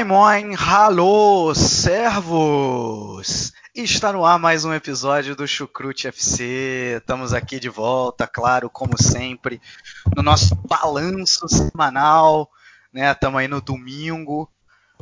Moin moin, hallo, servos! Está no ar mais um episódio do Chucrute FC. Estamos aqui de volta, claro, como sempre, no nosso balanço semanal, né? Estamos aí no domingo.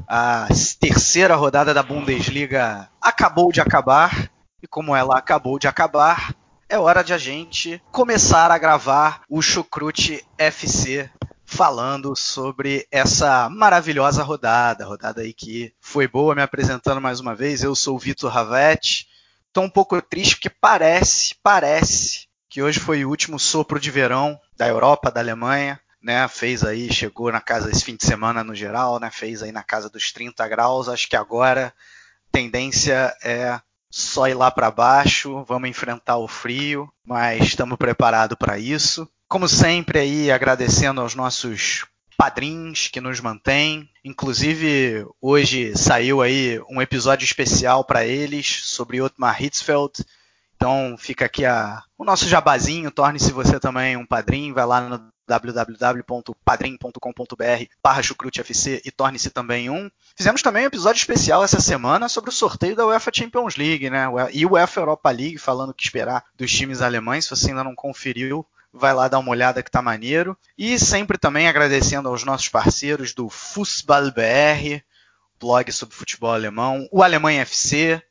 A terceira rodada da Bundesliga acabou de acabar. E como ela acabou de acabar, é hora de a gente começar a gravar o Chucrute FC falando sobre essa maravilhosa rodada, rodada aí que foi boa, me apresentando mais uma vez. Eu sou o Vitor Ravetti. Estou um pouco triste porque parece, parece que hoje foi o último sopro de verão da Europa, da Alemanha, né? Fez aí, chegou na casa esse fim de semana no geral, né? Fez aí na casa dos 30 graus. Acho que agora tendência é só ir lá para baixo, vamos enfrentar o frio, mas estamos preparados para isso. Como sempre aí agradecendo aos nossos padrinhos que nos mantêm. Inclusive, hoje saiu aí um episódio especial para eles sobre Otmar Hitzfeld. Então fica aqui a, o nosso jabazinho, torne-se você também um padrinho, vai lá no www.padrim.com.br barra e torne-se também um. Fizemos também um episódio especial essa semana sobre o sorteio da UEFA Champions League, né? E UEFA Europa League, falando o que esperar dos times alemães. Se você ainda não conferiu, vai lá dar uma olhada que tá maneiro. E sempre também agradecendo aos nossos parceiros do Fußball BR, blog sobre futebol alemão, o Alemanha FC,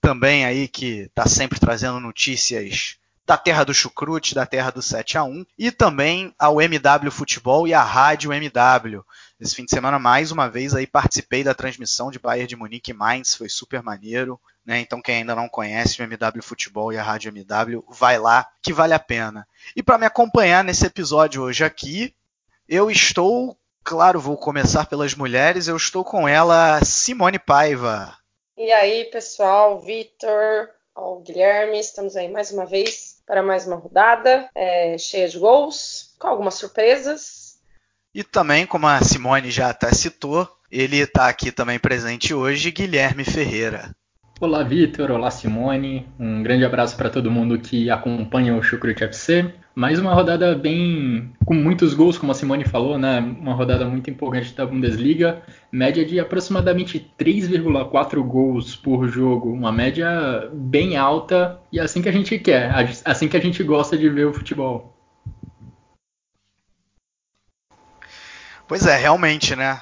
também aí que tá sempre trazendo notícias da terra do chucrute, da terra do 7 a 1 e também ao MW Futebol e à Rádio MW. Esse fim de semana, mais uma vez, aí participei da transmissão de Bayern de Munique e Mainz, foi super maneiro. Né? Então, quem ainda não conhece o MW Futebol e a Rádio MW, vai lá que vale a pena. E para me acompanhar nesse episódio hoje aqui, eu estou, claro, vou começar pelas mulheres, eu estou com ela, Simone Paiva. E aí, pessoal, Vitor, Guilherme, estamos aí mais uma vez para mais uma rodada é, cheia de gols, com algumas surpresas. E também, como a Simone já até citou, ele está aqui também presente hoje, Guilherme Ferreira. Olá, Vitor. Olá, Simone. Um grande abraço para todo mundo que acompanha o Chucrute FC. Mais uma rodada bem com muitos gols, como a Simone falou, né? Uma rodada muito empolgante da Bundesliga, média de aproximadamente 3,4 gols por jogo, uma média bem alta e assim que a gente quer, assim que a gente gosta de ver o futebol. Pois é, realmente, né?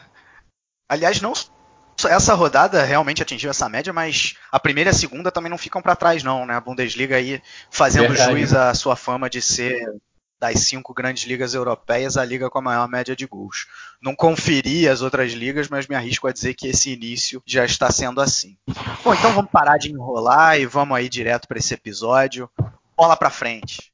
Aliás, não essa rodada realmente atingiu essa média, mas a primeira e a segunda também não ficam para trás, não, né? A Bundesliga aí fazendo Verdade. jus à sua fama de ser das cinco grandes ligas europeias a liga com a maior média de gols. Não conferi as outras ligas, mas me arrisco a dizer que esse início já está sendo assim. Bom, então vamos parar de enrolar e vamos aí direto para esse episódio. Bola para frente.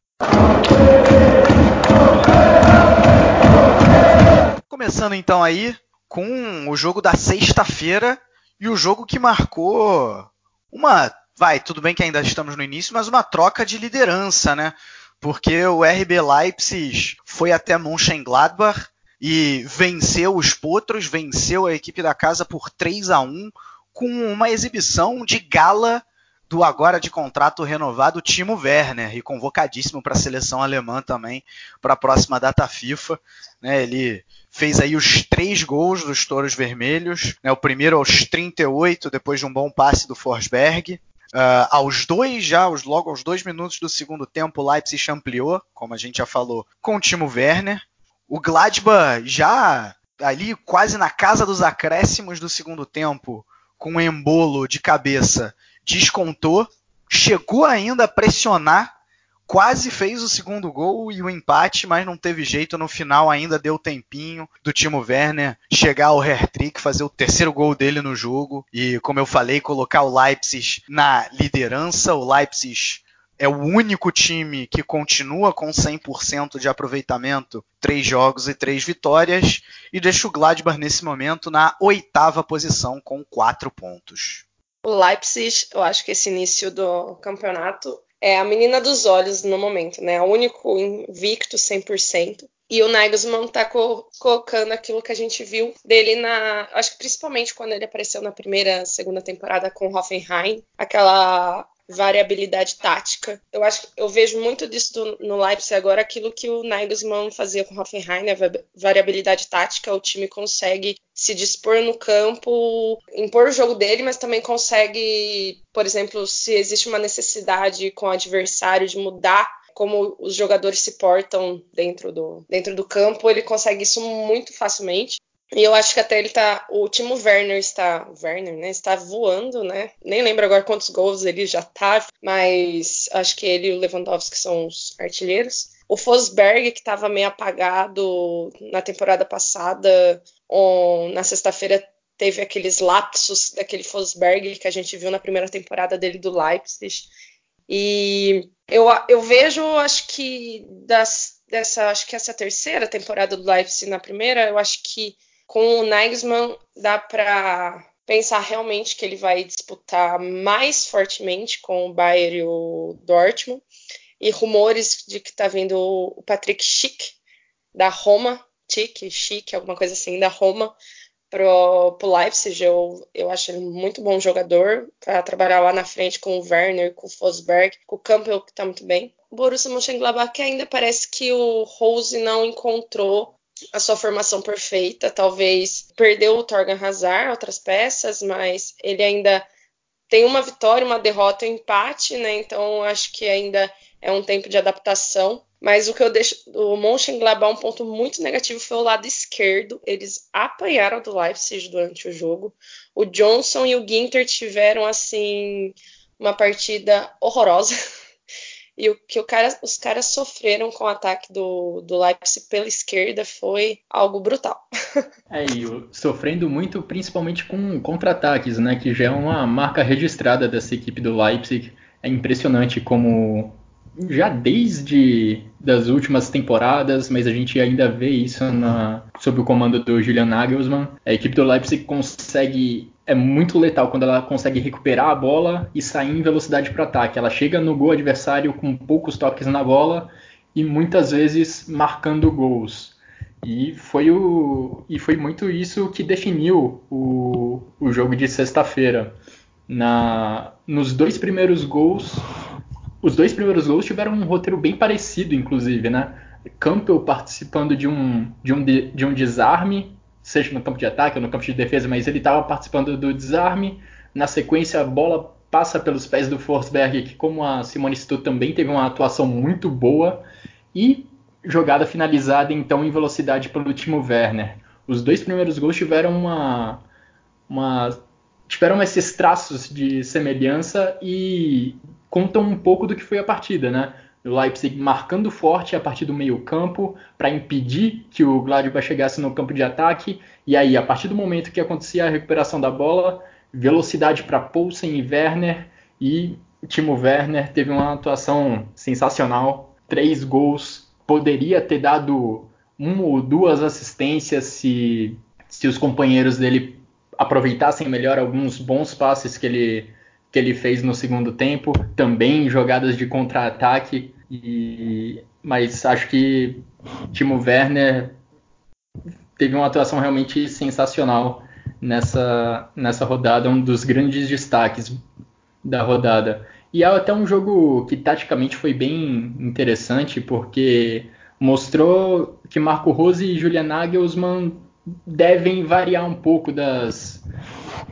Começando então aí com o jogo da sexta-feira e o jogo que marcou uma. Vai, tudo bem que ainda estamos no início, mas uma troca de liderança, né? Porque o RB Leipzig foi até Mönchengladbach e venceu os Potros, venceu a equipe da casa por 3 a 1 com uma exibição de gala do agora de contrato renovado Timo Werner e convocadíssimo para a seleção alemã também para a próxima data FIFA. Né, ele fez aí os três gols dos Touros Vermelhos, né, o primeiro aos 38, depois de um bom passe do Forsberg. Uh, aos dois já, aos, logo aos dois minutos do segundo tempo, o Leipzig ampliou, como a gente já falou, com o Timo Werner. O Gladbach já ali quase na casa dos acréscimos do segundo tempo, com um embolo de cabeça, descontou, chegou ainda a pressionar quase fez o segundo gol e o empate, mas não teve jeito. No final ainda deu tempinho do Timo Werner chegar ao hat-trick, fazer o terceiro gol dele no jogo e, como eu falei, colocar o Leipzig na liderança. O Leipzig é o único time que continua com 100% de aproveitamento, três jogos e três vitórias, e deixa o Gladbach nesse momento na oitava posição com quatro pontos. O Leipzig, eu acho que esse início do campeonato é a menina dos olhos no momento, né? O único invicto 100%. E o Nagelsmann tá co colocando aquilo que a gente viu dele na. Acho que principalmente quando ele apareceu na primeira, segunda temporada com o Hoffenheim, aquela variabilidade tática. Eu acho eu vejo muito disso no Leipzig agora, aquilo que o Nagelsmann fazia com o Hoffenheim, né? variabilidade tática, o time consegue se dispor no campo, impor o jogo dele, mas também consegue, por exemplo, se existe uma necessidade com o adversário de mudar como os jogadores se portam dentro do, dentro do campo, ele consegue isso muito facilmente. E eu acho que até ele tá. O Timo Werner está. Werner, né? Está voando, né? Nem lembro agora quantos gols ele já tá, mas acho que ele e o Lewandowski são os artilheiros. O Fosberg, que estava meio apagado na temporada passada, on, na sexta-feira teve aqueles lapsos daquele Fosberg que a gente viu na primeira temporada dele do Leipzig. E eu, eu vejo, acho que das, dessa, acho que essa terceira temporada do Leipzig na primeira, eu acho que com o Nagelsmann dá para pensar realmente que ele vai disputar mais fortemente com o Bayern e o Dortmund. E rumores de que está vindo o Patrick Schick da Roma, Chic, Chic, alguma coisa assim, da Roma pro, pro Leipzig. Eu, eu acho ele muito bom jogador para trabalhar lá na frente com o Werner, com o Fosberg, com o Campbell, que está muito bem. O Borussia Mönchengladbach ainda parece que o Rose não encontrou a sua formação perfeita. Talvez perdeu o Torgan Hazard, outras peças, mas ele ainda tem uma vitória, uma derrota, um empate, né? Então acho que ainda é um tempo de adaptação. Mas o que eu deixo do Mönchengladbach um ponto muito negativo foi o lado esquerdo. Eles apanharam do Leipzig durante o jogo. O Johnson e o Ginter tiveram assim uma partida horrorosa. E o que o cara, os caras sofreram com o ataque do, do Leipzig pela esquerda foi algo brutal. É, e sofrendo muito principalmente com contra-ataques, né? Que já é uma marca registrada dessa equipe do Leipzig. É impressionante como já desde das últimas temporadas, mas a gente ainda vê isso na, sob o comando do Julian Nagelsmann. A equipe do Leipzig consegue é muito letal quando ela consegue recuperar a bola e sair em velocidade para ataque. Ela chega no gol adversário com poucos toques na bola e muitas vezes marcando gols. E foi, o, e foi muito isso que definiu o, o jogo de sexta-feira. Na, nos dois primeiros gols, os dois primeiros gols tiveram um roteiro bem parecido, inclusive, né? Campbell participando de um, de um, de, um desarme seja no campo de ataque ou no campo de defesa, mas ele estava participando do desarme. Na sequência, a bola passa pelos pés do Forsberg, que, como a Simone citou, também teve uma atuação muito boa. E jogada finalizada, então, em velocidade pelo Timo Werner. Os dois primeiros gols tiveram uma, uma tiveram esses traços de semelhança e contam um pouco do que foi a partida, né? O Leipzig marcando forte a partir do meio-campo para impedir que o Gladbach chegasse no campo de ataque. E aí, a partir do momento que acontecia a recuperação da bola, velocidade para Poulsen e Werner. E Timo Werner teve uma atuação sensacional, três gols. Poderia ter dado uma ou duas assistências se, se os companheiros dele aproveitassem melhor alguns bons passes que ele que ele fez no segundo tempo, também jogadas de contra-ataque, e... mas acho que Timo Werner teve uma atuação realmente sensacional nessa, nessa rodada, um dos grandes destaques da rodada. E é até um jogo que taticamente foi bem interessante, porque mostrou que Marco Rose e Julian Nagelsmann devem variar um pouco das,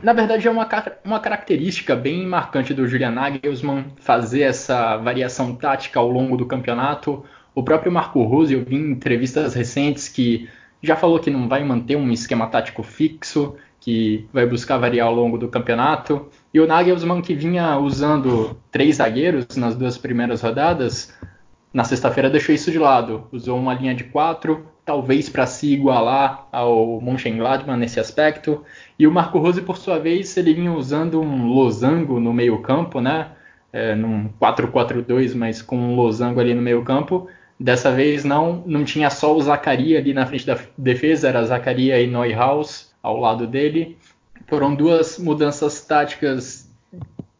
na verdade, é uma, uma característica bem marcante do Julian Nagelsmann fazer essa variação tática ao longo do campeonato. O próprio Marco Rose, eu vi em entrevistas recentes que já falou que não vai manter um esquema tático fixo, que vai buscar variar ao longo do campeonato. E o Nagelsmann, que vinha usando três zagueiros nas duas primeiras rodadas, na sexta-feira deixou isso de lado. Usou uma linha de quatro, talvez para se igualar ao Mönchengladbach nesse aspecto. E o Marco Rose, por sua vez, ele vinha usando um losango no meio campo, né? é, num 4-4-2, mas com um losango ali no meio campo. Dessa vez não, não tinha só o Zacaria ali na frente da defesa, era Zacaria e Neuhaus ao lado dele. Foram duas mudanças táticas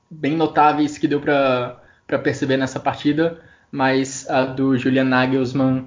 bem notáveis que deu para perceber nessa partida, mas a do Julian Nagelsmann,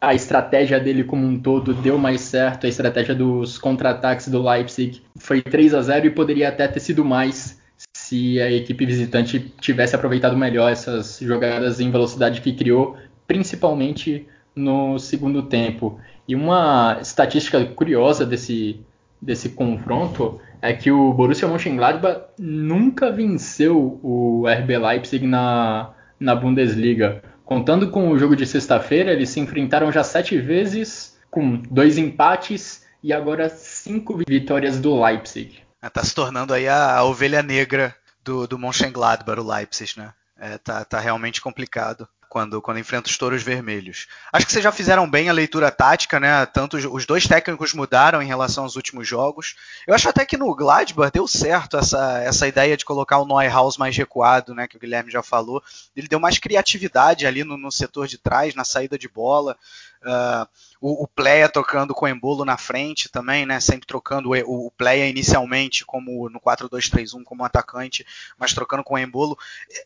a estratégia dele como um todo deu mais certo, a estratégia dos contra-ataques do Leipzig foi 3 a 0 e poderia até ter sido mais se a equipe visitante tivesse aproveitado melhor essas jogadas em velocidade que criou, principalmente no segundo tempo. E uma estatística curiosa desse, desse confronto é que o Borussia Mönchengladbach nunca venceu o RB Leipzig na, na Bundesliga. Contando com o jogo de sexta-feira, eles se enfrentaram já sete vezes, com dois empates e agora cinco vitórias do Leipzig. Está se tornando aí a, a ovelha negra do, do Mönchengladbach, o Leipzig, né? É, tá, tá realmente complicado quando, quando enfrenta os touros vermelhos. Acho que vocês já fizeram bem a leitura tática, né? Tanto os, dois técnicos mudaram em relação aos últimos jogos. Eu acho até que no Gladbach deu certo essa, essa ideia de colocar o Neuhaus mais recuado, né? Que o Guilherme já falou. Ele deu mais criatividade ali no, no setor de trás, na saída de bola. Uh, o, o Pleia tocando com o Embolo na frente também, né? Sempre trocando o, o Pleia inicialmente como no 4-2-3-1 como atacante, mas trocando com o Embolo.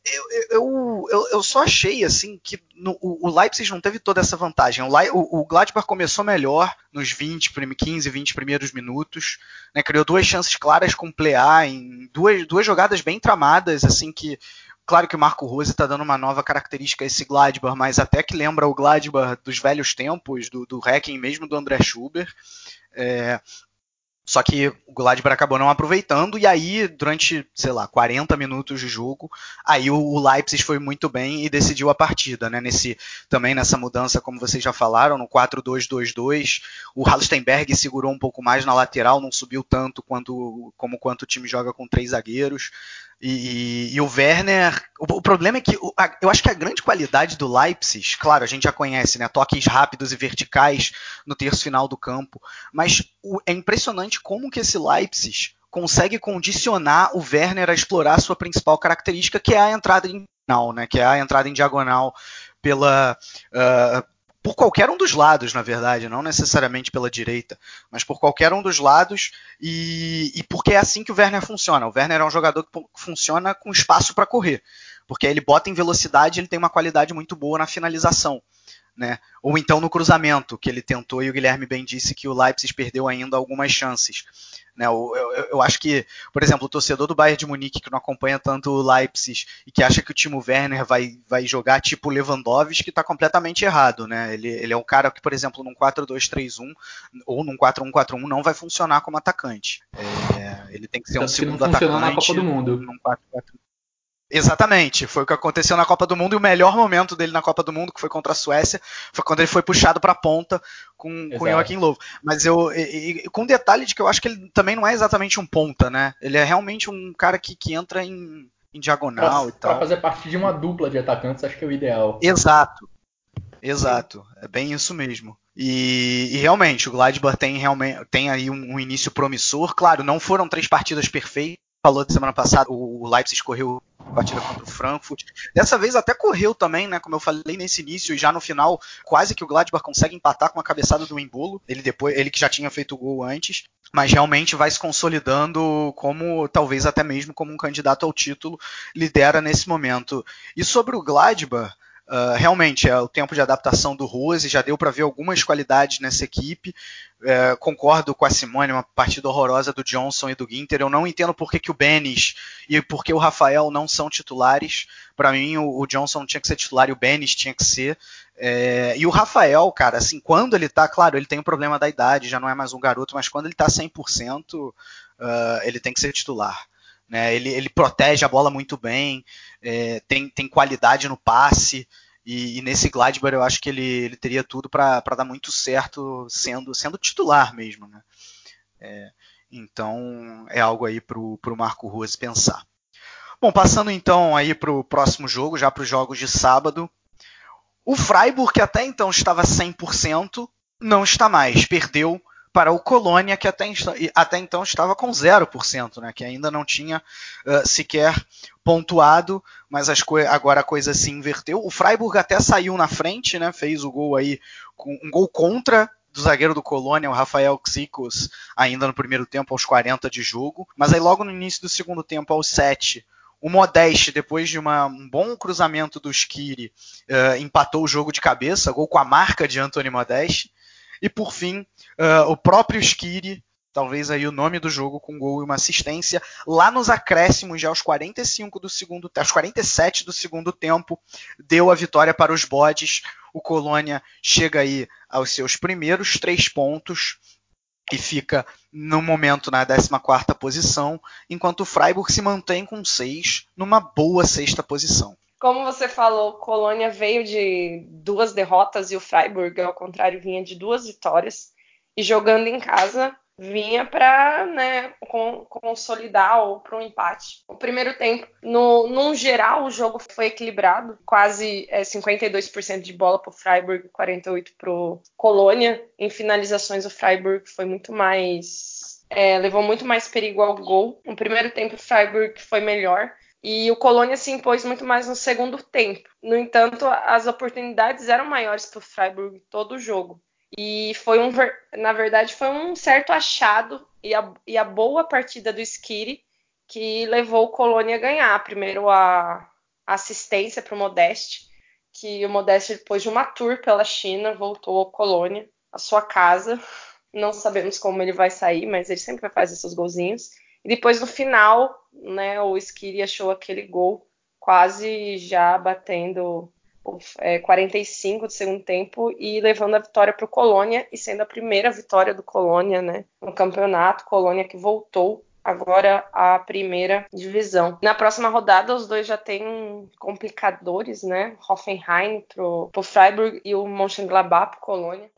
Eu, eu, eu, eu só achei assim que no, o, Leipzig não teve toda essa vantagem. O, o, o Gladbach começou melhor nos 20, 15, 20 primeiros minutos, né? Criou duas chances claras com o Pleia em duas, duas jogadas bem tramadas, assim que Claro que o Marco Rose está dando uma nova característica a esse Gladbach, mas até que lembra o Gladbach dos velhos tempos, do, do Hacking mesmo do André Schubert. É, só que o Gladbach acabou não aproveitando, e aí, durante, sei lá, 40 minutos de jogo, aí o, Leipzig foi muito bem e decidiu a partida, né? Nesse, também nessa mudança, como vocês já falaram, no 4-2-2-2, o Halstenberg segurou um pouco mais na lateral, não subiu tanto quanto, como quanto o time joga com três zagueiros. E, e, o Werner, o, o problema é que o, a, eu acho que a grande qualidade do Leipzig, claro, a gente já conhece, né, toques rápidos e verticais no terço final do campo, mas o, é impressionante como que esse Leipzig consegue condicionar o Werner a explorar a sua principal característica, que é a entrada em diagonal, né, que é a entrada em diagonal pela uh, por qualquer um dos lados, na verdade, não necessariamente pela direita, mas por qualquer um dos lados, e, e porque é assim que o Werner funciona. O Werner é um jogador que funciona com espaço para correr, porque ele bota em velocidade ele tem uma qualidade muito boa na finalização. Né? Ou então no cruzamento, que ele tentou e o Guilherme bem disse que o Leipzig perdeu ainda algumas chances. Né? Eu, eu, eu, acho que, por exemplo, o torcedor do Bayern de Munique que não acompanha tanto o Leipzig e que acha que o Timo Werner vai, vai jogar tipo Lewandowski está completamente errado. Né? Ele, ele é um cara que, por exemplo, num 4-2-3-1 ou num 4-1-4-1 não vai funcionar como atacante. É, ele tem que ser um segundo atacante. na Copa do Mundo. Num 4 4 Exatamente, foi o que aconteceu na Copa do Mundo e o melhor momento dele na Copa do Mundo, que foi contra a Suécia, foi quando ele foi puxado para a ponta com, com o Joaquim Lovo. Mas eu, e, e, com um detalhe de que eu acho que ele também não é exatamente um ponta, né? Ele é realmente um cara que, que entra em, em diagonal pra, e tal. Para fazer parte de uma dupla de atacantes, acho que é o ideal. Exato, exato, é bem isso mesmo. E, e, realmente, o Gladbach tem, realmente, tem aí um, um, início promissor. Claro, não foram três partidas perfeitas. Falou da semana passada, o Leipzig correu partida contra o Frankfurt. Dessa vez até correu também, né? Como eu falei nesse início e já no final, quase que o Gladbach consegue empatar com a cabeçada do Embolo. Ele depois, ele que já tinha feito o gol antes, mas realmente vai se consolidando como talvez até mesmo como um candidato ao título, lidera nesse momento. E sobre o Gladbach, Uh, realmente, é o tempo de adaptação do Rose, já deu para ver algumas qualidades nessa equipe. Uh, concordo com a Simone, uma partida horrorosa do Johnson e do Ginter. Eu não entendo por que, que o Benes e por que o Rafael não são titulares. Para mim, o, o, Johnson tinha que ser titular e o Benes tinha que ser. É, e o Rafael, cara, assim, quando ele tá, claro, ele tem o um problema da idade, já não é mais um garoto, mas quando ele tá 100%, uh, ele tem que ser titular. Né? Ele, ele protege a bola muito bem, é, tem, tem qualidade no passe. E, e, nesse Gladbach eu acho que ele, ele teria tudo para dar muito certo sendo, sendo titular mesmo. Né? É, então é algo aí para o Marco Rose pensar. Bom, passando então aí para o próximo jogo, já para os jogos de sábado. O Freiburg, que até então estava 100%, não está mais. Perdeu para o Colônia, que até, até então estava com 0%, né, que ainda não tinha uh, sequer pontuado, mas agora a coisa se inverteu. O Freiburg até saiu na frente, né, fez o gol aí, um gol contra do zagueiro do Colônia, o Rafael Xicos, ainda no primeiro tempo, aos 40 de jogo. Mas aí logo no início do segundo tempo, aos 7, o Modeste, depois de uma, um bom cruzamento do Skiri, uh, empatou o jogo de cabeça, gol com a marca de Anthony Modeste. E por fim, uh, o próprio Skiri, talvez aí o nome do jogo, com um gol e uma assistência, lá nos acréscimos, já aos 45 do segundo, aos 47 do segundo tempo, deu a vitória para os bodes. O Colônia chega aí aos seus primeiros três pontos e fica no momento na 14ª posição, enquanto o Freiburg se mantém com 6 numa boa sexta posição. Como você falou, Colônia veio de duas derrotas e o Freiburg, ao contrário, vinha de duas vitórias. E jogando em casa, vinha para né, consolidar ou para um empate. O primeiro tempo, no, no geral, o jogo foi equilibrado, quase é, 52% de bola para o Freiburg, 48% para o Colônia. Em finalizações, o Freiburg foi muito mais. É, levou muito mais perigo ao gol. No primeiro tempo, o Freiburg foi melhor. E o Colônia se impôs muito mais no segundo tempo. No entanto, as oportunidades eram maiores para o Freiburg todo o jogo. E foi um, na verdade, foi um certo achado e a, e a boa partida do Skiri que levou o Colônia a ganhar. Primeiro a assistência para o Modeste, que o Modeste, depois de uma tour pela China, voltou ao Colônia, a sua casa. Não sabemos como ele vai sair, mas ele sempre vai fazer seus golzinhos. E depois, no final, né, o Skiri achou aquele gol quase já batendo é, 45 do segundo tempo e levando a vitória para o Colônia e sendo a primeira vitória do Colônia né, no campeonato. Colônia que voltou agora à primeira divisão. Na próxima rodada, os dois já têm complicadores, né? Hoffenheim para o Freiburg e o Mönchengladbach para Colônia.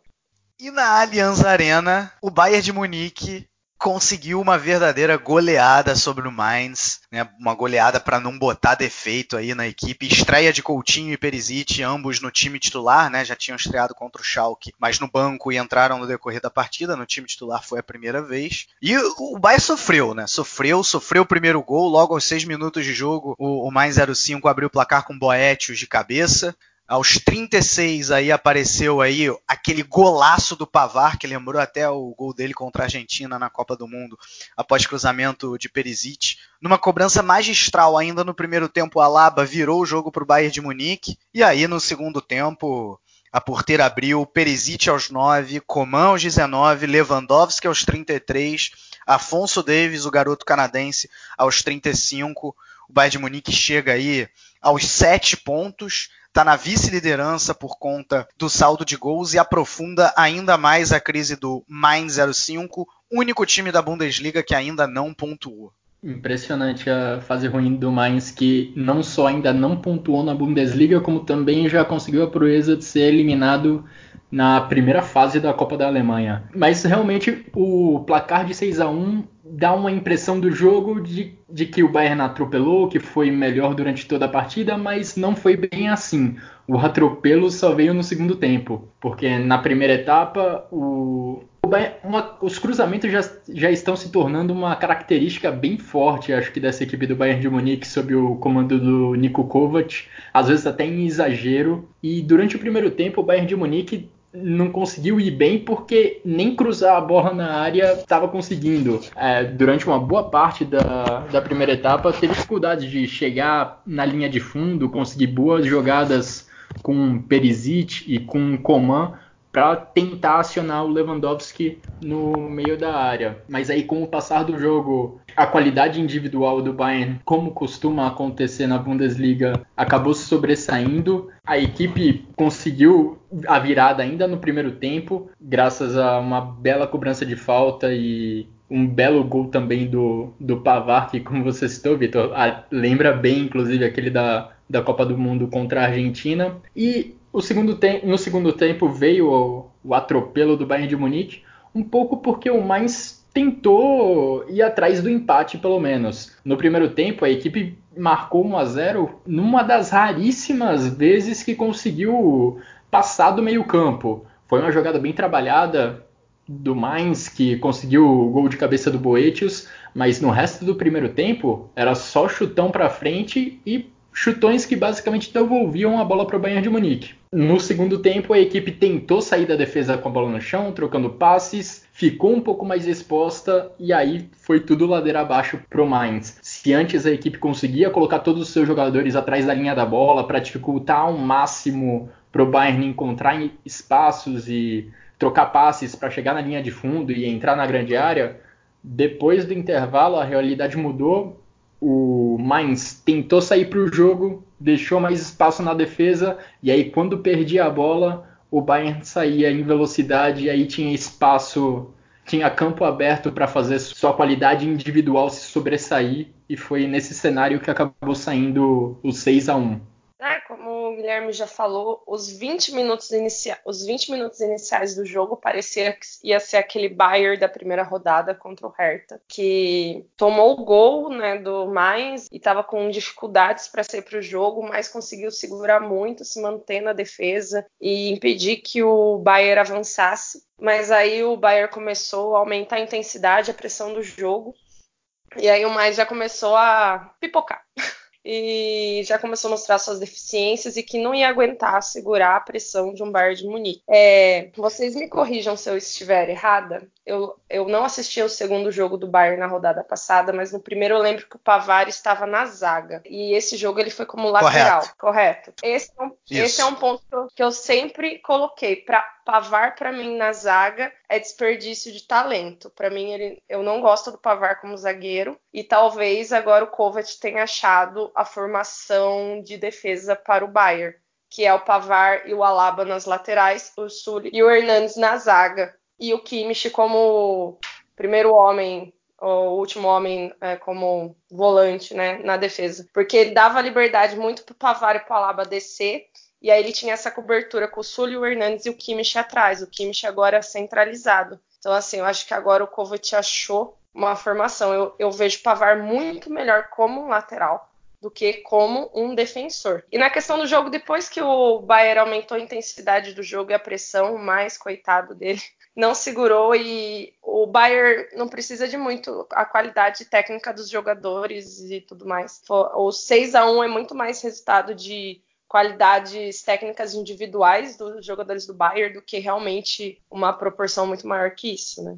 E na Allianz Arena, o Bayern de Munique conseguiu uma verdadeira goleada sobre o Mainz, né? uma goleada para não botar defeito aí na equipe. Estreia de Coutinho e Perisic, ambos no time titular, né? já tinham estreado contra o Schalke, mas no banco e entraram no decorrer da partida. No time titular foi a primeira vez. E o Bayern sofreu, né? Sofreu, sofreu o primeiro gol. Logo aos seis minutos de jogo, o, o Mainz 05 abriu o placar com Boetius de cabeça. Aos 36 aí apareceu aí aquele golaço do Pavar, que lembrou até o gol dele contra a Argentina na Copa do Mundo, após cruzamento de Perisic. Numa cobrança magistral ainda no primeiro tempo, a Alaba virou o jogo para o Bayern de Munique. E aí no segundo tempo, a porteira abriu, Perisic aos 9, Coman aos 19, Lewandowski aos 33, Afonso Davis, o garoto canadense, aos 35. O Bayern de Munique chega aí aos 7 pontos está na vice-liderança por conta do saldo de gols e aprofunda ainda mais a crise do Mainz 05, único time da Bundesliga que ainda não pontuou. Impressionante a fase ruim do Mainz, que não só ainda não pontuou na Bundesliga, como também já conseguiu a proeza de ser eliminado na primeira fase da Copa da Alemanha. Mas realmente o placar de 6 a 1 dá uma impressão do jogo de, de que o Bayern atropelou, que foi melhor durante toda a partida, mas não foi bem assim. O atropelo só veio no segundo tempo, porque na primeira etapa o, o Bayern, uma, os cruzamentos já, já estão se tornando uma característica bem forte, acho que dessa equipe do Bayern de Munique sob o comando do Niko Kovac, às vezes até em exagero. E durante o primeiro tempo o Bayern de Munique não conseguiu ir bem porque nem cruzar a bola na área estava conseguindo. É, durante uma boa parte da, da primeira etapa, teve dificuldade de chegar na linha de fundo, conseguir boas jogadas com Perisic e com Coman para tentar acionar o Lewandowski no meio da área. Mas aí, com o passar do jogo, a qualidade individual do Bayern, como costuma acontecer na Bundesliga, acabou se sobressaindo. A equipe conseguiu a virada ainda no primeiro tempo, graças a uma bela cobrança de falta e um belo gol também do, do Pavar, que, como você citou, Vitor, lembra bem, inclusive, aquele da, da Copa do Mundo contra a Argentina. E o segundo no segundo tempo veio o, o, atropelo do Bayern de Munique, um pouco porque o Mainz tentou ir atrás do empate, pelo menos. No primeiro tempo, a equipe marcou 1 a 0 numa das raríssimas vezes que conseguiu passar do meio-campo. Foi uma jogada bem trabalhada do Mainz, que conseguiu o gol de cabeça do Boetius, mas no resto do primeiro tempo era só chutão para frente e chutões que basicamente devolviam a bola para o Bayern de Munique. No segundo tempo, a equipe tentou sair da defesa com a bola no chão, trocando passes, ficou um pouco mais exposta e aí foi tudo ladeira abaixo para o Mainz. Se antes a equipe conseguia colocar todos os seus jogadores atrás da linha da bola para dificultar ao máximo para o Bayern encontrar espaços e trocar passes para chegar na linha de fundo e entrar na grande área, depois do intervalo a realidade mudou. O Mainz tentou sair para o jogo, deixou mais espaço na defesa e aí quando perdia a bola, o Bayern saía em velocidade e aí tinha espaço, tinha campo aberto para fazer sua qualidade individual se sobressair e foi nesse cenário que acabou saindo o 6 a 1. É, como o Guilherme já falou, os 20 minutos, inicia os 20 minutos iniciais do jogo parecia que ia ser aquele Bayern da primeira rodada contra o Hertha, que tomou o gol né, do Mainz e estava com dificuldades para sair para o jogo, mas conseguiu segurar muito, se manter na defesa e impedir que o Bayern avançasse. Mas aí o Bayern começou a aumentar a intensidade, a pressão do jogo, e aí o Mainz já começou a pipocar. e já começou a mostrar suas deficiências e que não ia aguentar segurar a pressão de um Bayern de Munique. É, vocês me corrijam se eu estiver errada. Eu, eu não assisti ao segundo jogo do Bayern na rodada passada, mas no primeiro eu lembro que o Pavar estava na zaga. E esse jogo ele foi como lateral. Correto. Correto. Esse, é um, esse é um ponto que eu, sempre coloquei. Pra, Pavar, para mim, na zaga, é desperdício de talento. Para mim, ele, eu não gosto do Pavar como zagueiro. E talvez agora o Kovac tenha achado a formação de defesa para o Bayern, que é o Pavar e o Alaba nas laterais, o Sully e o Hernandes na zaga. E o Kimmich como primeiro homem o último homem é, como volante né, na defesa. Porque dava liberdade muito para o Pavar e para o Alaba descer e aí ele tinha essa cobertura com o Sully, o Hernandes e o Kimmich atrás. O Kimmich agora centralizado. Então, assim, eu acho que agora o Kovac achou uma formação. Eu, eu vejo Pavar muito melhor como um lateral do que como um defensor. E na questão do jogo, depois que o Bayern aumentou a intensidade do jogo e a pressão, o mais coitado dele não segurou e o Bayern não precisa de muito a qualidade técnica dos jogadores e tudo mais. O 6 a 1 é muito mais resultado de qualidades técnicas individuais dos jogadores do Bayern do que realmente uma proporção muito maior que isso, né?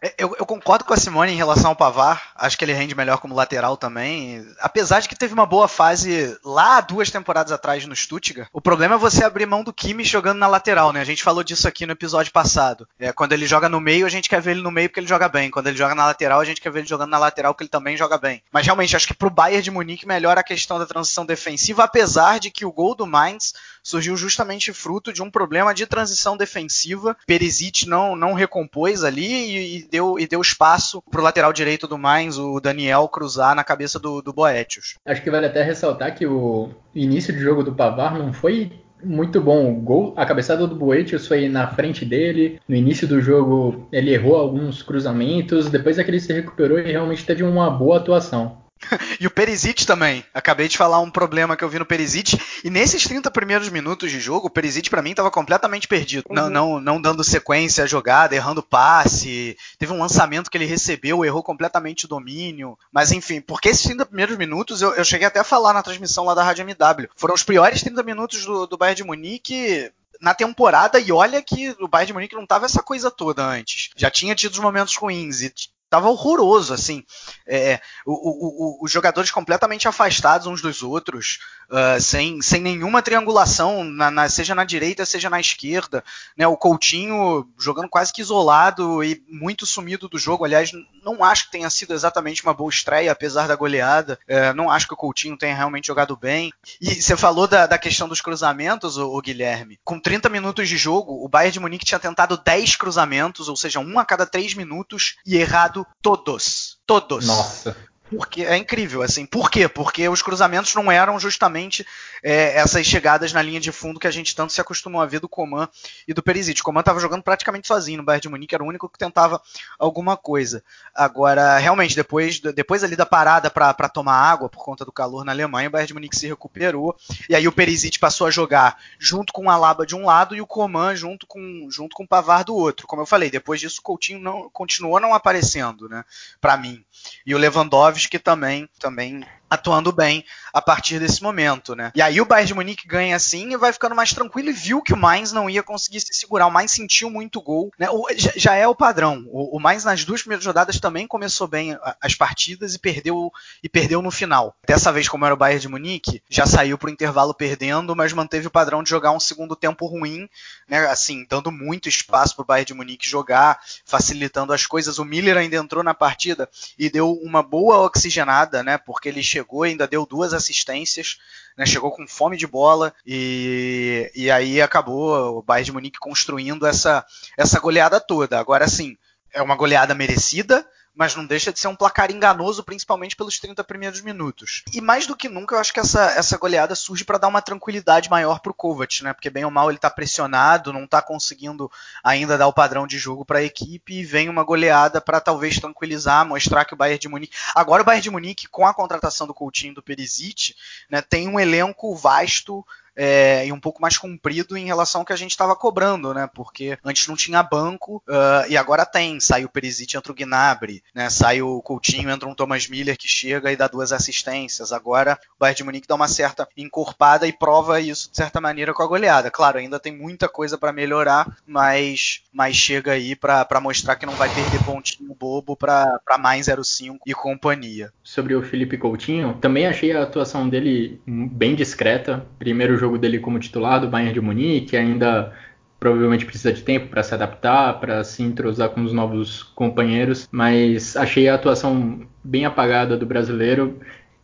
É, eu, eu, concordo com a Simone em relação ao Pavar. Acho que ele rende melhor como lateral também. Apesar de que teve uma boa fase lá duas temporadas atrás no Stuttgart. O problema é você abrir mão do Kimmich jogando na lateral, né? A gente falou disso aqui no episódio passado. É, quando ele joga no meio, a gente quer ver ele no meio porque ele joga bem. Quando ele joga na lateral, a gente quer ver ele jogando na lateral porque ele também joga bem. Mas realmente, acho que pro Bayern de Munique melhora a questão da transição defensiva, apesar de que o gol do Mainz surgiu justamente fruto de um problema de transição defensiva. Perisic não, não recompôs ali e, e deu, e deu espaço para o lateral direito do Mainz, o Daniel, cruzar na cabeça do, do Boetius. Acho que vale até ressaltar que o início de jogo do Pavar não foi muito bom. O gol, a cabeçada do Boetius foi na frente dele. No início do jogo ele errou alguns cruzamentos. Depois é que ele se recuperou e realmente teve uma boa atuação. e o Perisic também. Acabei de falar um problema que eu vi no Perisic. E nesses 30 primeiros minutos de jogo, o Perisic para mim estava completamente perdido. Uhum. Não, não, não dando sequência à jogada, errando passe. Teve um lançamento que ele recebeu, errou completamente o domínio. Mas enfim, porque esses 30 primeiros minutos, eu, eu cheguei até a falar na transmissão lá da Rádio MW. Foram os piores 30 minutos do, do Bayern de Munique na temporada e olha que o Bayern de Munique não tava essa coisa toda antes. Já tinha tido os momentos ruins e tava horroroso, assim. É, o, o, o, os jogadores completamente afastados uns dos outros, uh, sem, sem nenhuma triangulação, na, na, seja na direita, seja na esquerda. Né? O Coutinho jogando quase que isolado e muito sumido do jogo. Aliás, não acho que tenha sido exatamente uma boa estreia, apesar da goleada. É, não acho que o Coutinho tenha realmente jogado bem. E você falou da, da questão dos cruzamentos, o Guilherme. Com 30 minutos de jogo, o Bayern de Munique tinha tentado 10 cruzamentos, ou seja, um a cada 3 minutos, e errado todos. Todos. Nossa. Porque é incrível, assim. Por quê? Porque os cruzamentos não eram justamente é, essas chegadas na linha de fundo que a gente tanto se acostumou a ver do Coman e do Perisic. O Coman estava jogando praticamente sozinho no Bayern de Munique, era o único que tentava alguma coisa. Agora, realmente, depois, depois ali da parada para tomar água por conta do calor na Alemanha, o Bayern de Munique se recuperou e aí o Perisic passou a jogar junto com o Alaba de um lado e o Coman junto com, junto com o Pavar do outro. Como eu falei, depois disso o Coutinho não, continuou não aparecendo, né, para mim. E o Lewandowski também, também atuando bem a partir desse momento, né? E aí o Bayern de Munique ganha assim e vai ficando mais tranquilo e viu que o Mainz não ia conseguir se segurar. O Mainz sentiu muito gol, né? O, já, é o padrão. O, o, Mainz nas duas primeiras rodadas também começou bem as partidas e perdeu e perdeu no final. Dessa vez, como era o Bayern de Munique, já saiu pro intervalo perdendo, mas manteve o padrão de jogar um segundo tempo ruim, né? Assim, dando muito espaço pro Bayern de Munique jogar, facilitando as coisas. O Miller ainda entrou na partida e deu uma boa oxigenada, né? Porque ele chegou e ainda deu duas assistências, né, chegou com fome de bola e, e aí acabou o Bayern de Munique construindo essa, essa goleada toda. Agora sim, é uma goleada merecida, mas não deixa de ser um placar enganoso, principalmente pelos 30 primeiros minutos. E mais do que nunca, eu acho que essa, essa goleada surge para dar uma tranquilidade maior para o Kovac, né? Porque bem ou mal ele está pressionado, não está conseguindo ainda dar o padrão de jogo para a equipe e vem uma goleada para talvez tranquilizar, mostrar que o Bayern de Munique. Agora o Bayern de Munique, com a contratação do Coutinho do Perisic, né, tem um elenco vasto é, e um pouco mais comprido em relação ao que a gente estava cobrando, né? Porque antes não tinha banco uh, e agora tem. Sai o Perisic, entra o Gnabry, né? Sai o Coutinho, entra um Thomas Miller que chega e dá duas assistências. Agora o Bayern de Munique dá uma certa encorpada e prova isso de certa maneira com a goleada. Claro, ainda tem muita coisa para melhorar, mas, mas chega aí para mostrar que não vai perder pontinho bobo para mais 05 e companhia. Sobre o Felipe Coutinho, também achei a atuação dele bem discreta. Primeiro jogo jogo dele como titular do Bayern de Munique, ainda provavelmente precisa de tempo para se adaptar, para se entrosar com os novos companheiros, mas achei a atuação bem apagada do brasileiro.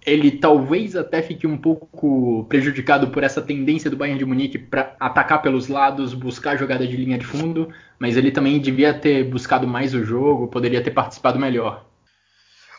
Ele talvez até fique um pouco prejudicado por essa tendência do Bayern de Munique para atacar pelos lados, buscar jogada de linha de fundo, mas ele também devia ter buscado mais o jogo, poderia ter participado melhor.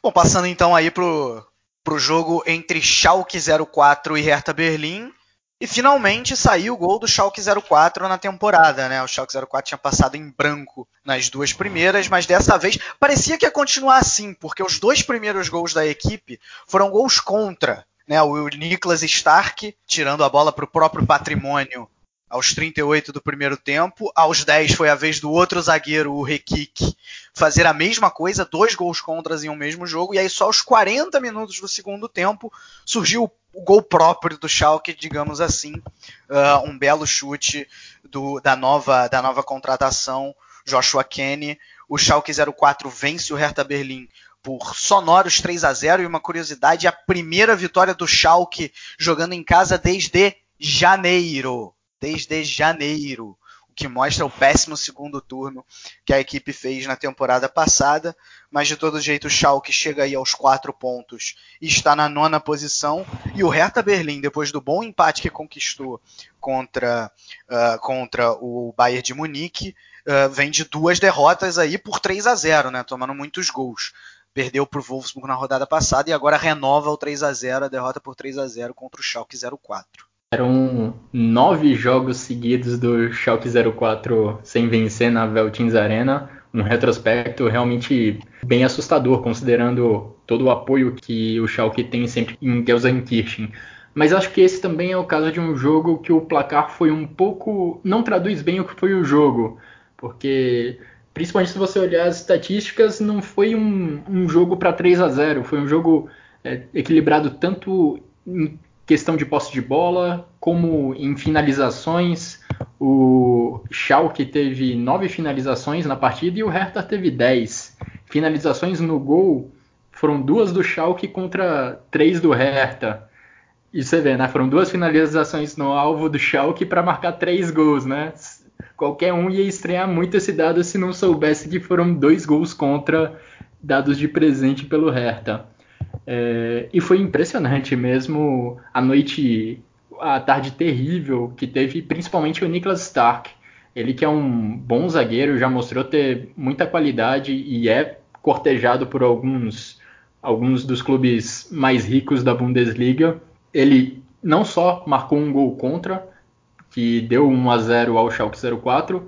Bom, passando então aí pro, pro jogo entre Schalke 04 e Hertha Berlim, e finalmente saiu o gol do Schalke 04 na temporada, né? O Schalke 04 tinha passado em branco nas duas primeiras, mas dessa vez parecia que ia continuar assim, porque os dois primeiros gols da equipe foram gols contra. Né, o Niklas Stark tirando a bola para o próprio patrimônio aos 38 do primeiro tempo. Aos 10 foi a vez do outro zagueiro, o Rekik, fazer a mesma coisa, dois gols contras em um mesmo jogo. E aí só aos 40 minutos do segundo tempo surgiu o gol próprio do Schalke, digamos assim, uh, um belo chute do, da, nova, da nova contratação, Joshua Kenny. O Schalke 04 vence o Hertha Berlim por sonoros 3 a 0 e uma curiosidade, a primeira vitória do Schalke jogando em casa desde janeiro. Desde janeiro, o que mostra o péssimo segundo turno que a equipe fez na temporada passada. Mas de todo jeito, o Schalke chega aí aos quatro pontos e está na nona posição. E o Hertha Berlim, depois do bom empate que conquistou contra, uh, contra o Bayern de Munique, uh, vem de duas derrotas aí por 3 a 0 né? Tomando muitos gols perdeu para o Wolfsburg na rodada passada e agora renova o 3 a 0 a derrota por 3 a 0 contra o Schalke 04. Eram nove jogos seguidos do Schalke 04 sem vencer na Veltins Arena, um retrospecto realmente bem assustador, considerando todo o apoio que o Schalke tem sempre em Gelsenkirchen. Mas acho que esse também é o caso de um jogo que o placar foi um pouco. não traduz bem o que foi o jogo, porque principalmente se você olhar as estatísticas, não foi um, um jogo para 3 a 0 foi um jogo é, equilibrado tanto em questão de posse de bola, como em finalizações. O Schalke teve nove finalizações na partida e o Hertha teve dez. Finalizações no gol foram duas do Schalke contra três do Hertha. E você vê, né? Foram duas finalizações no alvo do Schalke para marcar três gols, né? Qualquer um ia estranhar muito esse dado se não soubesse que foram dois gols contra dados de presente pelo Hertha. É, e foi impressionante mesmo a noite, a tarde terrível que teve, principalmente o Niklas Stark. Ele que é um bom zagueiro, já mostrou ter muita qualidade e é cortejado por alguns alguns dos clubes mais ricos da Bundesliga. Ele não só marcou um gol contra, que deu 1 a 0 ao Schalke 04,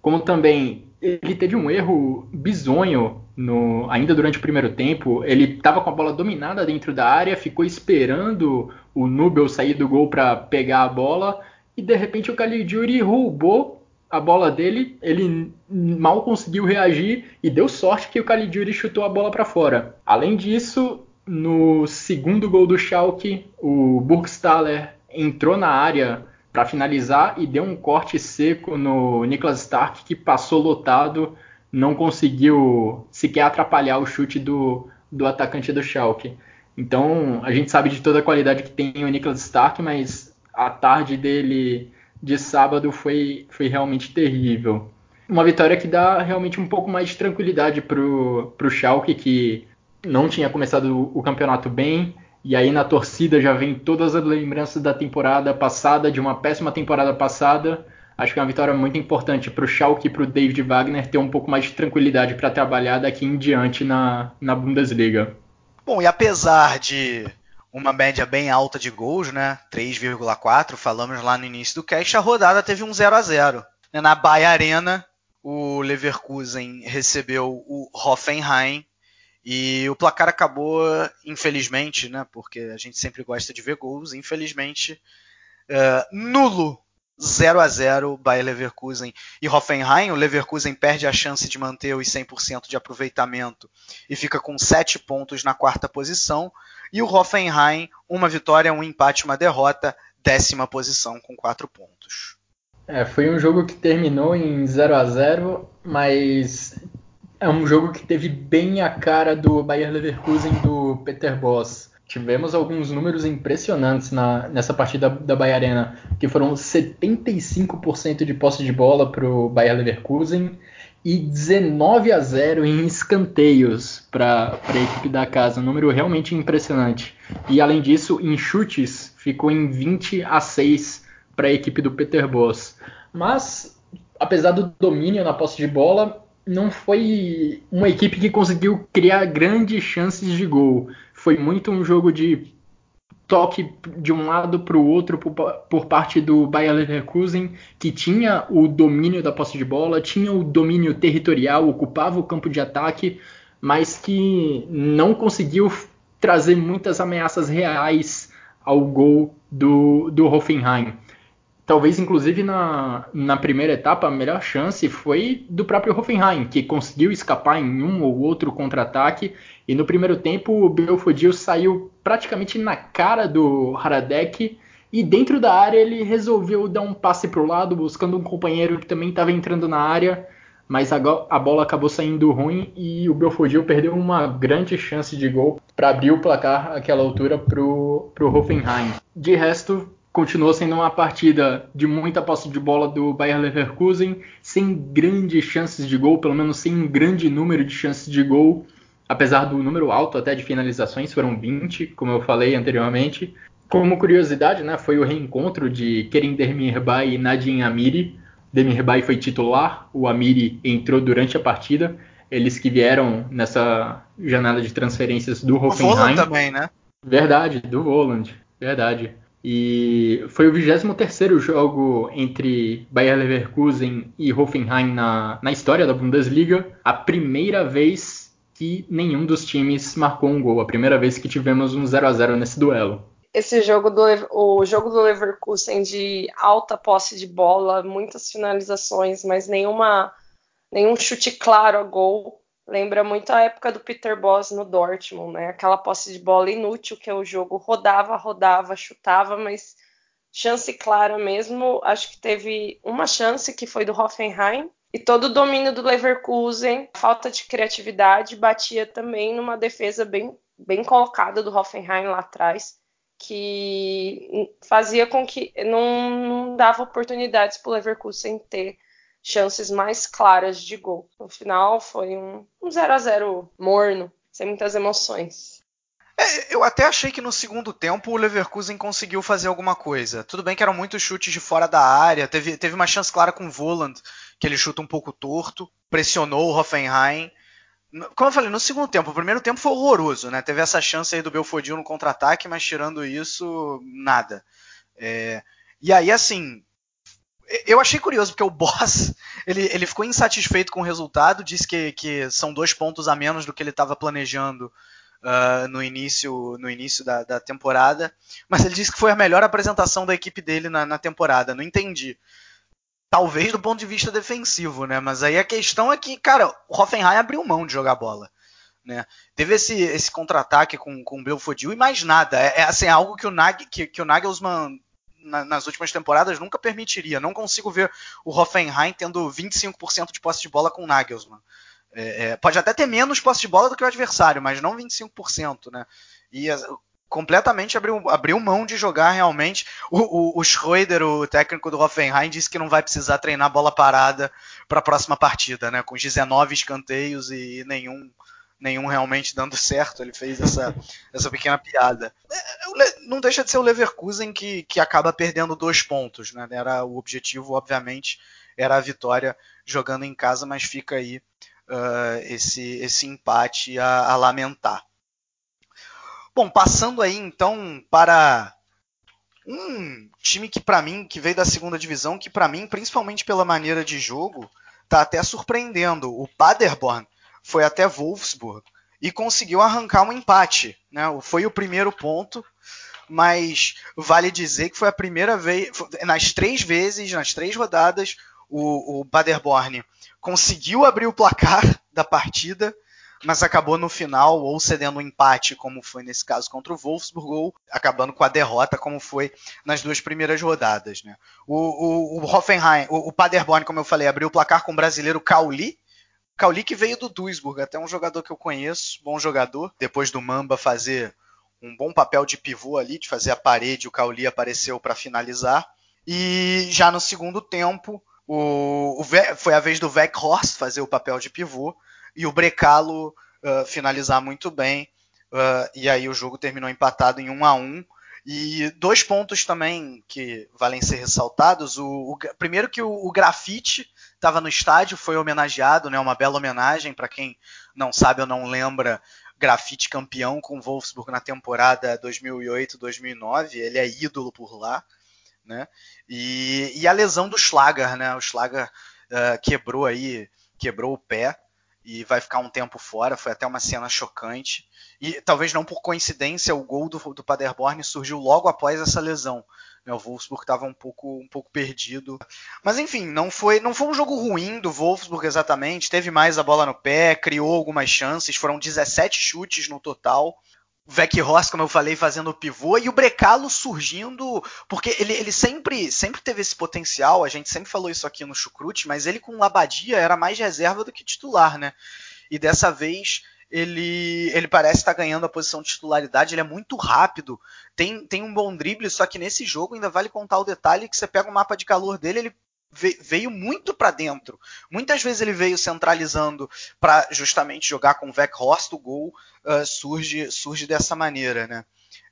como também ele teve um erro bizonho no, ainda durante o primeiro tempo. Ele estava com a bola dominada dentro da área, ficou esperando o Nubel sair do gol para pegar a bola e de repente o Caligiuri roubou a bola dele, ele mal conseguiu reagir e deu sorte que o Caligiuri chutou a bola para fora. Além disso, no segundo gol do Schalke, o Burgstaller entrou na área para finalizar e deu um corte seco no Niklas Stark que passou lotado, não conseguiu sequer atrapalhar o chute do, do atacante do Schalke. Então a gente sabe de toda a qualidade que tem o Niklas Stark, mas a tarde dele de sábado foi, foi realmente terrível. Uma vitória que dá realmente um pouco mais de tranquilidade para o Schalke, que não tinha começado o campeonato bem, e aí na torcida já vem todas as lembranças da temporada passada, de uma péssima temporada passada. Acho que é uma vitória muito importante para o Schalke e para o David Wagner ter um pouco mais de tranquilidade para trabalhar daqui em diante na, na Bundesliga. Bom, e apesar de uma média bem alta de gols, né? 3,4, falamos lá no início do cast, a rodada teve um 0 a 0 Na Bahia Arena, o Leverkusen recebeu o Hoffenheim e o placar acabou, infelizmente, né? Porque a gente sempre gosta de ver gols, infelizmente, uh, nulo. 0 a 0 Bayer Leverkusen e Hoffenheim. O Leverkusen perde a chance de manter os 100% de aproveitamento e fica com 7 pontos na quarta posição. E o Hoffenheim, uma vitória, um empate, uma derrota, décima posição com 4 pontos. É, foi um jogo que terminou em 0 a 0 mas é um jogo que teve bem a cara do Bayer Leverkusen do Peter Boss. Tivemos alguns números impressionantes na, nessa partida da Bayer Arena, que foram 75% de posse de bola para o Bayer Leverkusen e 19 a 0 em escanteios para a equipe da casa, um número realmente impressionante. E além disso, em chutes, ficou em 20 a 6 para a equipe do Peter Boss. Mas, apesar do domínio na posse de bola, não foi uma equipe que conseguiu criar grandes chances de gol. Foi muito um jogo de toque de um lado para o outro por, por, parte do Bayer Leverkusen, que tinha o domínio da posse de bola, tinha o domínio territorial, ocupava o campo de ataque, mas que não conseguiu trazer muitas ameaças reais ao gol do, do Hoffenheim talvez inclusive na, na primeira etapa a melhor chance foi do próprio Hoffenheim, que conseguiu escapar em um ou outro contra-ataque. E no primeiro tempo o Belfodil saiu praticamente na cara do Haradek e dentro da área ele resolveu dar um passe para o lado buscando um companheiro que também estava entrando na área, mas a, a, bola acabou saindo ruim e o Belfodil perdeu uma grande chance de gol para abrir o placar àquela altura para o Hoffenheim. De resto, continuou sendo uma partida de muita posse de bola do Bayer Leverkusen, sem grandes chances de gol, pelo menos sem um grande número de chances de gol, apesar do número alto até de finalizações, foram 20, como eu falei anteriormente. Como curiosidade, né, foi o reencontro de Kerem Demirbay e Nadine Amiri. Demirbay foi titular, o Amiri entrou durante a partida. Eles que vieram nessa janela de transferências do Hoffenheim. O Voland também, né? Verdade, do Voland, verdade. E foi o 23º jogo entre Bayer Leverkusen e Hoffenheim na, na história da Bundesliga. A primeira vez que nenhum dos times marcou um gol. A primeira vez que tivemos um 0 a 0 nesse duelo. Esse jogo do o jogo do Leverkusen de alta posse de bola, muitas finalizações, mas nenhuma nenhum chute claro a gol lembra muito a época do Peter Boss no Dortmund, né? Aquela posse de bola inútil que é o jogo rodava, rodava, chutava, mas chance clara mesmo, acho que teve uma chance que foi do Hoffenheim e todo o domínio do Leverkusen, falta de criatividade, batia também numa defesa bem, bem colocada do Hoffenheim lá atrás, que fazia com que não, não dava oportunidades para o Leverkusen ter chances mais claras de gol. No final foi um, 0 a 0 morno, sem muitas emoções. É, eu até achei que no segundo tempo o Leverkusen conseguiu fazer alguma coisa. Tudo bem que eram muitos chutes de fora da área, teve, teve uma chance clara com o Voland, que ele chuta um pouco torto, pressionou o Hoffenheim, como eu falei, no segundo tempo, o primeiro tempo foi horroroso, né? Teve essa chance aí do Belfodil no contra-ataque, mas tirando isso, nada. É, e aí, assim, eu achei curioso, porque o Boss, ele, ele ficou insatisfeito com o resultado, disse que, que são dois pontos a menos do que ele estava planejando uh, no início, no início da, da, temporada, mas ele disse que foi a melhor apresentação da equipe dele na, na temporada, não entendi. Talvez do ponto de vista defensivo, né? Mas aí a questão é que, cara, o Hoffenheim abriu mão de jogar bola. Né? Teve esse, esse contra-ataque com, com o Belfodil e mais nada. É, é assim, é algo que o, Nag, que, que o Nagelsmann na, nas últimas temporadas nunca permitiria. Não consigo ver o Hoffenheim tendo 25% de posse de bola com o Nagelsmann. É, é, pode até ter menos posse de bola do que o adversário, mas não 25%, né? E completamente abriu, abriu mão de jogar realmente. O, o, o Schroeder, o técnico do Hoffenheim, disse que não vai precisar treinar bola parada para a próxima partida, né? Com 19 escanteios e nenhum nenhum realmente dando certo. Ele fez essa, essa pequena piada. É, não deixa de ser o Leverkusen que, que acaba perdendo dois pontos, né? Era o objetivo, obviamente, era a vitória jogando em casa, mas fica aí uh, esse, esse empate a, a lamentar. Bom, passando aí então para um time que para mim, que veio da segunda divisão, que para mim, principalmente pela maneira de jogo, tá até surpreendendo. O Paderborn foi até Wolfsburg e conseguiu arrancar um empate. Né? Foi o primeiro ponto, mas vale dizer que foi a primeira vez, nas três vezes, nas três rodadas, o, o Paderborn conseguiu abrir o placar da partida mas acabou no final ou cedendo um empate, como foi nesse caso contra o Wolfsburg, ou acabando com a derrota, como foi nas duas primeiras rodadas. Né? O, o, o Hoffenheim, o, o, Paderborn, como eu falei, abriu o placar com o brasileiro Cauli. Cauli que veio do Duisburg, até um jogador que eu conheço, bom jogador. Depois do Mamba fazer um bom papel de pivô ali, de fazer a parede, o Cauli apareceu para finalizar. E já no segundo tempo, o, o, foi a vez do Weghorst fazer o papel de pivô e o Brecalo uh, finalizar muito bem. Uh, e aí o jogo terminou empatado em 1 a 1 E dois pontos também que valem ser ressaltados. O, o primeiro que o, o grafite estava no estádio, foi homenageado, né, uma bela homenagem para quem não sabe ou não lembra. Grafite campeão com Wolfsburg na temporada 2008-2009, ele é ídolo por lá, né? E, e, a lesão do Schlager, né? O Schlager uh, quebrou aí, quebrou o pé e vai ficar um tempo fora. Foi até uma cena chocante. E talvez não por coincidência, o gol do, do Paderborn surgiu logo após essa lesão. Né, o Wolfsburg estava um pouco, um pouco perdido. Mas enfim, não foi, não foi um jogo ruim do Wolfsburg exatamente. Teve mais a bola no pé, criou algumas chances. Foram 17 chutes no total o Vecchioros, como eu falei, fazendo o pivô, e o Brecalo surgindo, porque ele, ele sempre, sempre teve esse potencial, a gente sempre falou isso aqui no Chucrute, mas ele com o Labadia era mais reserva do que titular, né? E dessa vez ele, ele parece estar ganhando a posição de titularidade, ele é muito rápido, tem, tem um bom drible, só que nesse jogo ainda vale contar o detalhe que você pega o mapa de calor dele, ele veio muito para dentro. Muitas vezes ele veio centralizando para justamente jogar com o Weghorst, o gol uh, surge, surge dessa maneira, né?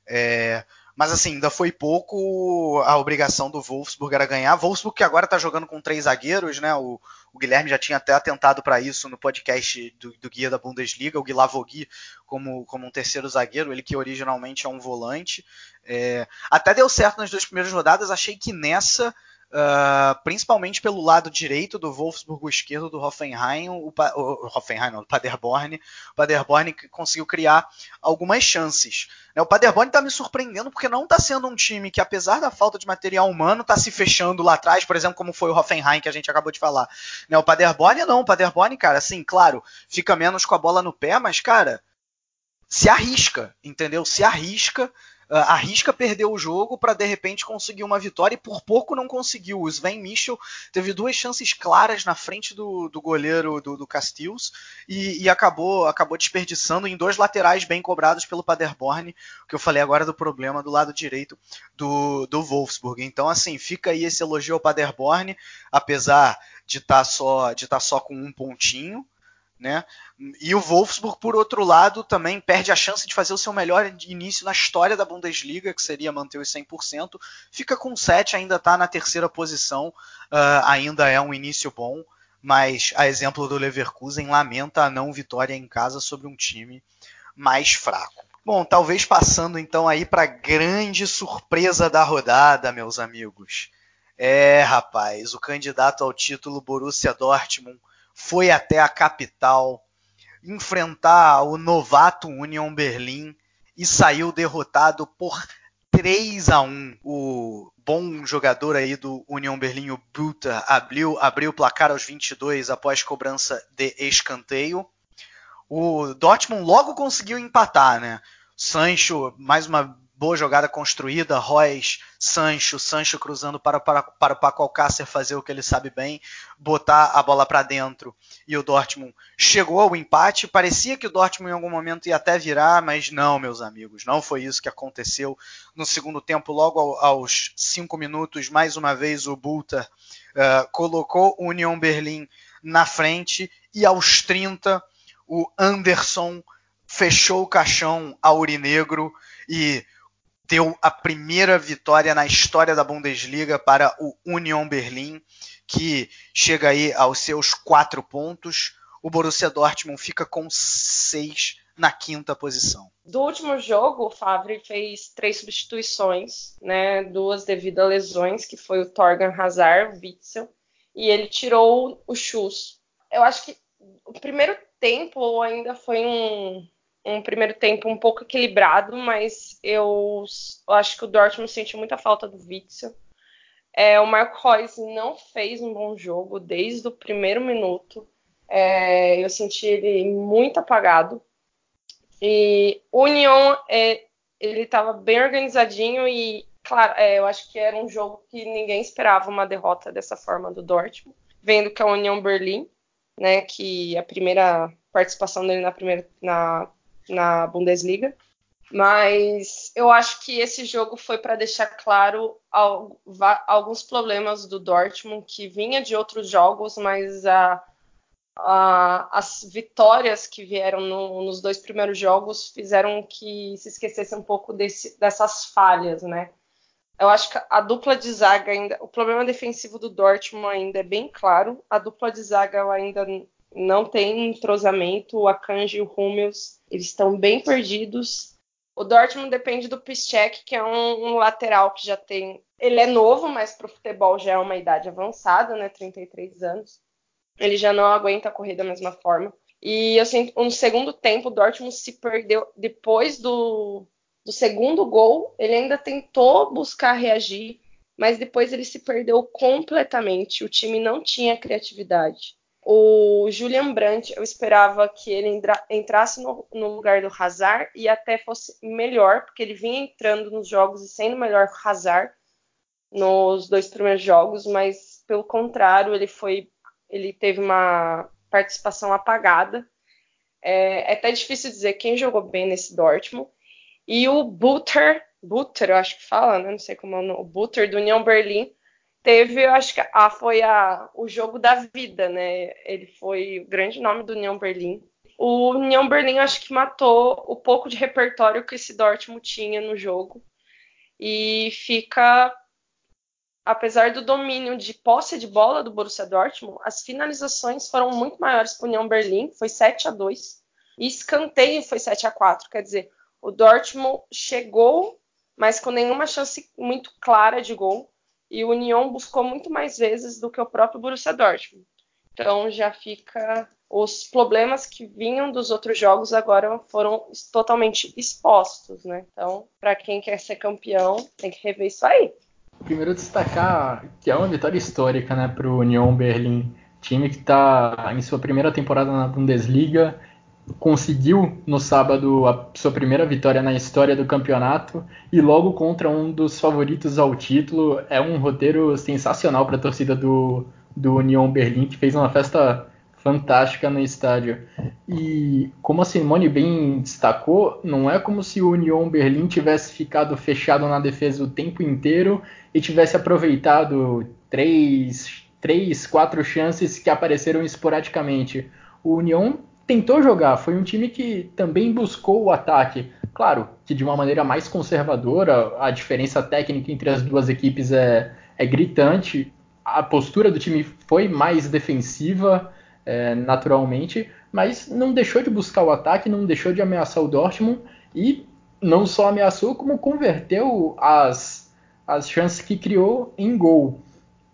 É, mas assim, ainda foi pouco a obrigação do Wolfsburg era ganhar. Wolfsburg que agora está jogando com três zagueiros, né? O, o Guilherme já tinha até atentado para isso no podcast do, do, guia da Bundesliga, o Guilavogui como, como um terceiro zagueiro, ele que originalmente é um volante. É, até deu certo nas duas primeiras rodadas, achei que nessa Uh, principalmente pelo lado direito do Wolfsburg, o esquerdo do Hoffenheim, o, o, Hoffenheim não, o Paderborn, o Paderborn conseguiu criar algumas chances. Né? O Paderborn está me surpreendendo porque não está sendo um time que, apesar da falta de material humano, está se fechando lá atrás, por exemplo, como foi o Hoffenheim que a gente acabou de falar. Né? O Paderborn não, o Paderborn, cara, assim, claro, fica menos com a bola no pé, mas, cara, se arrisca, entendeu? Se arrisca arrisca perder o jogo para de repente conseguir uma vitória e por pouco não conseguiu. O Sven Michel teve duas chances claras na frente do, do goleiro do, do Castils e, e, acabou, acabou desperdiçando em dois laterais bem cobrados pelo Paderborn, que eu falei agora do problema do lado direito do, do Wolfsburg. Então, assim, fica aí esse elogio ao Paderborn, apesar de estar tá só, de tá só com um pontinho. Né? E o Wolfsburg, por outro lado, também perde a chance de fazer o seu melhor início na história da Bundesliga, que seria manter os 100%. Fica com 7, ainda está na terceira posição, uh, ainda é um início bom, mas a exemplo do Leverkusen lamenta a não vitória em casa sobre um time mais fraco. Bom, talvez passando então aí para grande surpresa da rodada, meus amigos. É, rapaz, o candidato ao título Borussia Dortmund foi até a capital enfrentar o novato Union Berlim e saiu derrotado por 3 a 1. O bom jogador aí do Union Berlim, o Buta, abriu, abriu o placar aos 22 após cobrança de escanteio. O Dortmund logo conseguiu empatar, né? Sancho, mais uma boa jogada construída, Royce, Sancho, Sancho cruzando para, para, para o Paco Alcácer fazer o que ele sabe bem, botar a bola para dentro. E o Dortmund chegou ao empate. Parecia que o Dortmund em algum momento ia até virar, mas não, meus amigos, não foi isso que aconteceu. No segundo tempo, logo aos cinco minutos, mais uma vez o Bulta uh, colocou o Union Berlim na frente e aos 30 o Anderson fechou o caixão aurinegro e deu a primeira vitória na história da Bundesliga para o Union Berlim, que chega aí aos seus quatro pontos. O Borussia Dortmund fica com seis na quinta posição. Do último jogo, o Favre fez três substituições, né, duas devido a lesões, que foi o Torgan Hazard, o Witzel, e ele tirou o Schuss. Eu acho que o primeiro tempo ainda foi um, um primeiro tempo um pouco equilibrado, mas eu, eu acho que o Dortmund sentiu muita falta do Witzel. É, o Marco Reus não fez um bom jogo desde o primeiro minuto. É, eu senti ele muito apagado. E o Union, é, ele estava bem organizadinho e, claro, é, eu acho que era um jogo que ninguém esperava uma derrota dessa forma do Dortmund, vendo que a União Berlim, né, que a primeira participação dele na primeira na na Bundesliga. Mas eu acho que esse jogo foi para deixar claro alguns problemas do Dortmund que vinha de outros jogos, mas a, a, as vitórias que vieram no, nos dois primeiros jogos fizeram que se esquecesse um pouco desse, dessas falhas, né? Eu acho que a dupla de zaga ainda, o problema defensivo do Dortmund ainda é bem claro. A dupla de zaga ainda não tem entrosamento. O Akanji e o Hummels eles estão bem perdidos. O Dortmund depende do Piszczek, que é um, um, lateral que já tem. Ele é novo, mas para o futebol já é uma idade avançada, né? 33 anos. Ele já não aguenta a corrida da mesma forma. E eu sinto, no segundo tempo, o Dortmund se perdeu. Depois do, do segundo gol, ele ainda tentou buscar reagir, mas depois ele se perdeu completamente. O time não tinha criatividade. O Julian Brandt, eu esperava que ele entrasse no, no, lugar do Hazard e até fosse melhor, porque ele vinha entrando nos jogos e sendo melhor que o Hazard nos dois primeiros jogos, mas pelo contrário, ele foi, ele teve uma participação apagada. É, é até difícil dizer quem jogou bem nesse Dortmund. E o Butter, Butter, eu acho que fala, né? Não sei como é o nome, o Butter do União Berlim teve, eu acho que a, foi a, o jogo da vida, né? Ele foi o grande nome do União Berlim. O União Berlim acho que matou o pouco de repertório que esse Dortmund tinha no jogo. E fica, apesar do domínio de posse de bola do Borussia Dortmund, as finalizações foram muito maiores para o União Berlim, foi 7 a 2 e escanteio foi 7 a 4 quer dizer, o Dortmund chegou, mas com nenhuma chance muito clara de gol e o Union buscou muito mais vezes do que o próprio Borussia Dortmund. Então já fica os problemas que vinham dos outros jogos agora foram totalmente expostos, né? Então, para quem quer ser campeão, tem que rever isso aí. Primeiro destacar que é uma vitória histórica, né, para o Union Berlim, time que está em sua primeira temporada na Bundesliga conseguiu no sábado a sua primeira vitória na história do campeonato e logo contra um dos favoritos ao título. É um roteiro sensacional para a torcida do, do Union Berlim, que fez uma festa fantástica no estádio. E como a Simone bem destacou, não é como se o Union Berlim tivesse ficado fechado na defesa o tempo inteiro e tivesse aproveitado três, três quatro chances que apareceram esporadicamente. O Union tentou jogar, foi um time que também buscou o ataque. Claro que de uma maneira mais conservadora, a diferença técnica entre as duas equipes é, é gritante, a postura do time foi mais defensiva, é, naturalmente, mas não deixou de buscar o ataque, não deixou de ameaçar o Dortmund e não só ameaçou, como converteu as, as chances que criou em gol.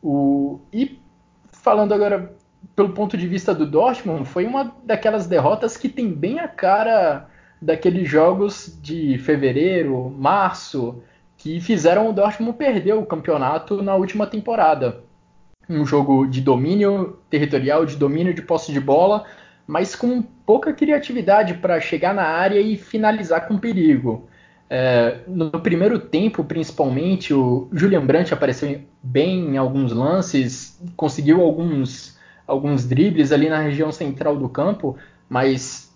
O, e falando agora pelo ponto de vista do Dortmund, foi uma daquelas derrotas que tem bem a cara daqueles jogos de fevereiro, março, que fizeram o Dortmund perder o campeonato na última temporada. Um jogo de domínio territorial, de domínio de posse de bola, mas com pouca criatividade para chegar na área e finalizar com perigo. É, no primeiro tempo, principalmente, o Julian Brandt apareceu bem em alguns lances, conseguiu alguns, alguns dribles ali na região central do campo, mas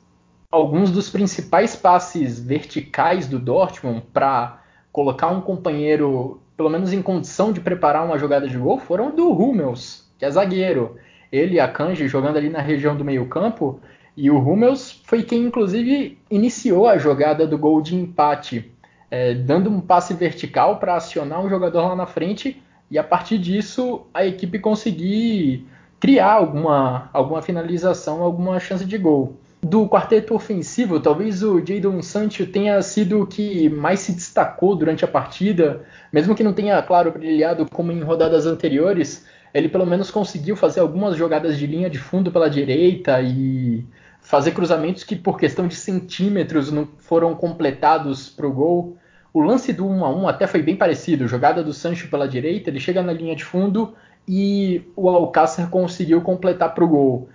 alguns dos principais passes verticais do Dortmund para colocar um companheiro, pelo menos em condição de preparar uma jogada de gol, foram do Hummels, que é zagueiro. Ele e a Kanji jogando ali na região do meio-campo, e o Hummels foi quem, inclusive, iniciou a jogada do gol de empate, é, dando um passe vertical para acionar um jogador lá na frente, e a partir disso a equipe conseguir criar alguma, alguma finalização, alguma chance de gol. Do quarteto ofensivo, talvez o Jadon Sancho tenha sido o que mais se destacou durante a partida, mesmo que não tenha, claro, brilhado como em rodadas anteriores, ele pelo menos conseguiu fazer algumas jogadas de linha de fundo pela direita e fazer cruzamentos que por questão de centímetros não foram completados para o gol. O lance do 1 a 1 até foi bem parecido, jogada do Sancho pela direita, ele chega na linha de fundo e o Alcácer conseguiu completar para o gol.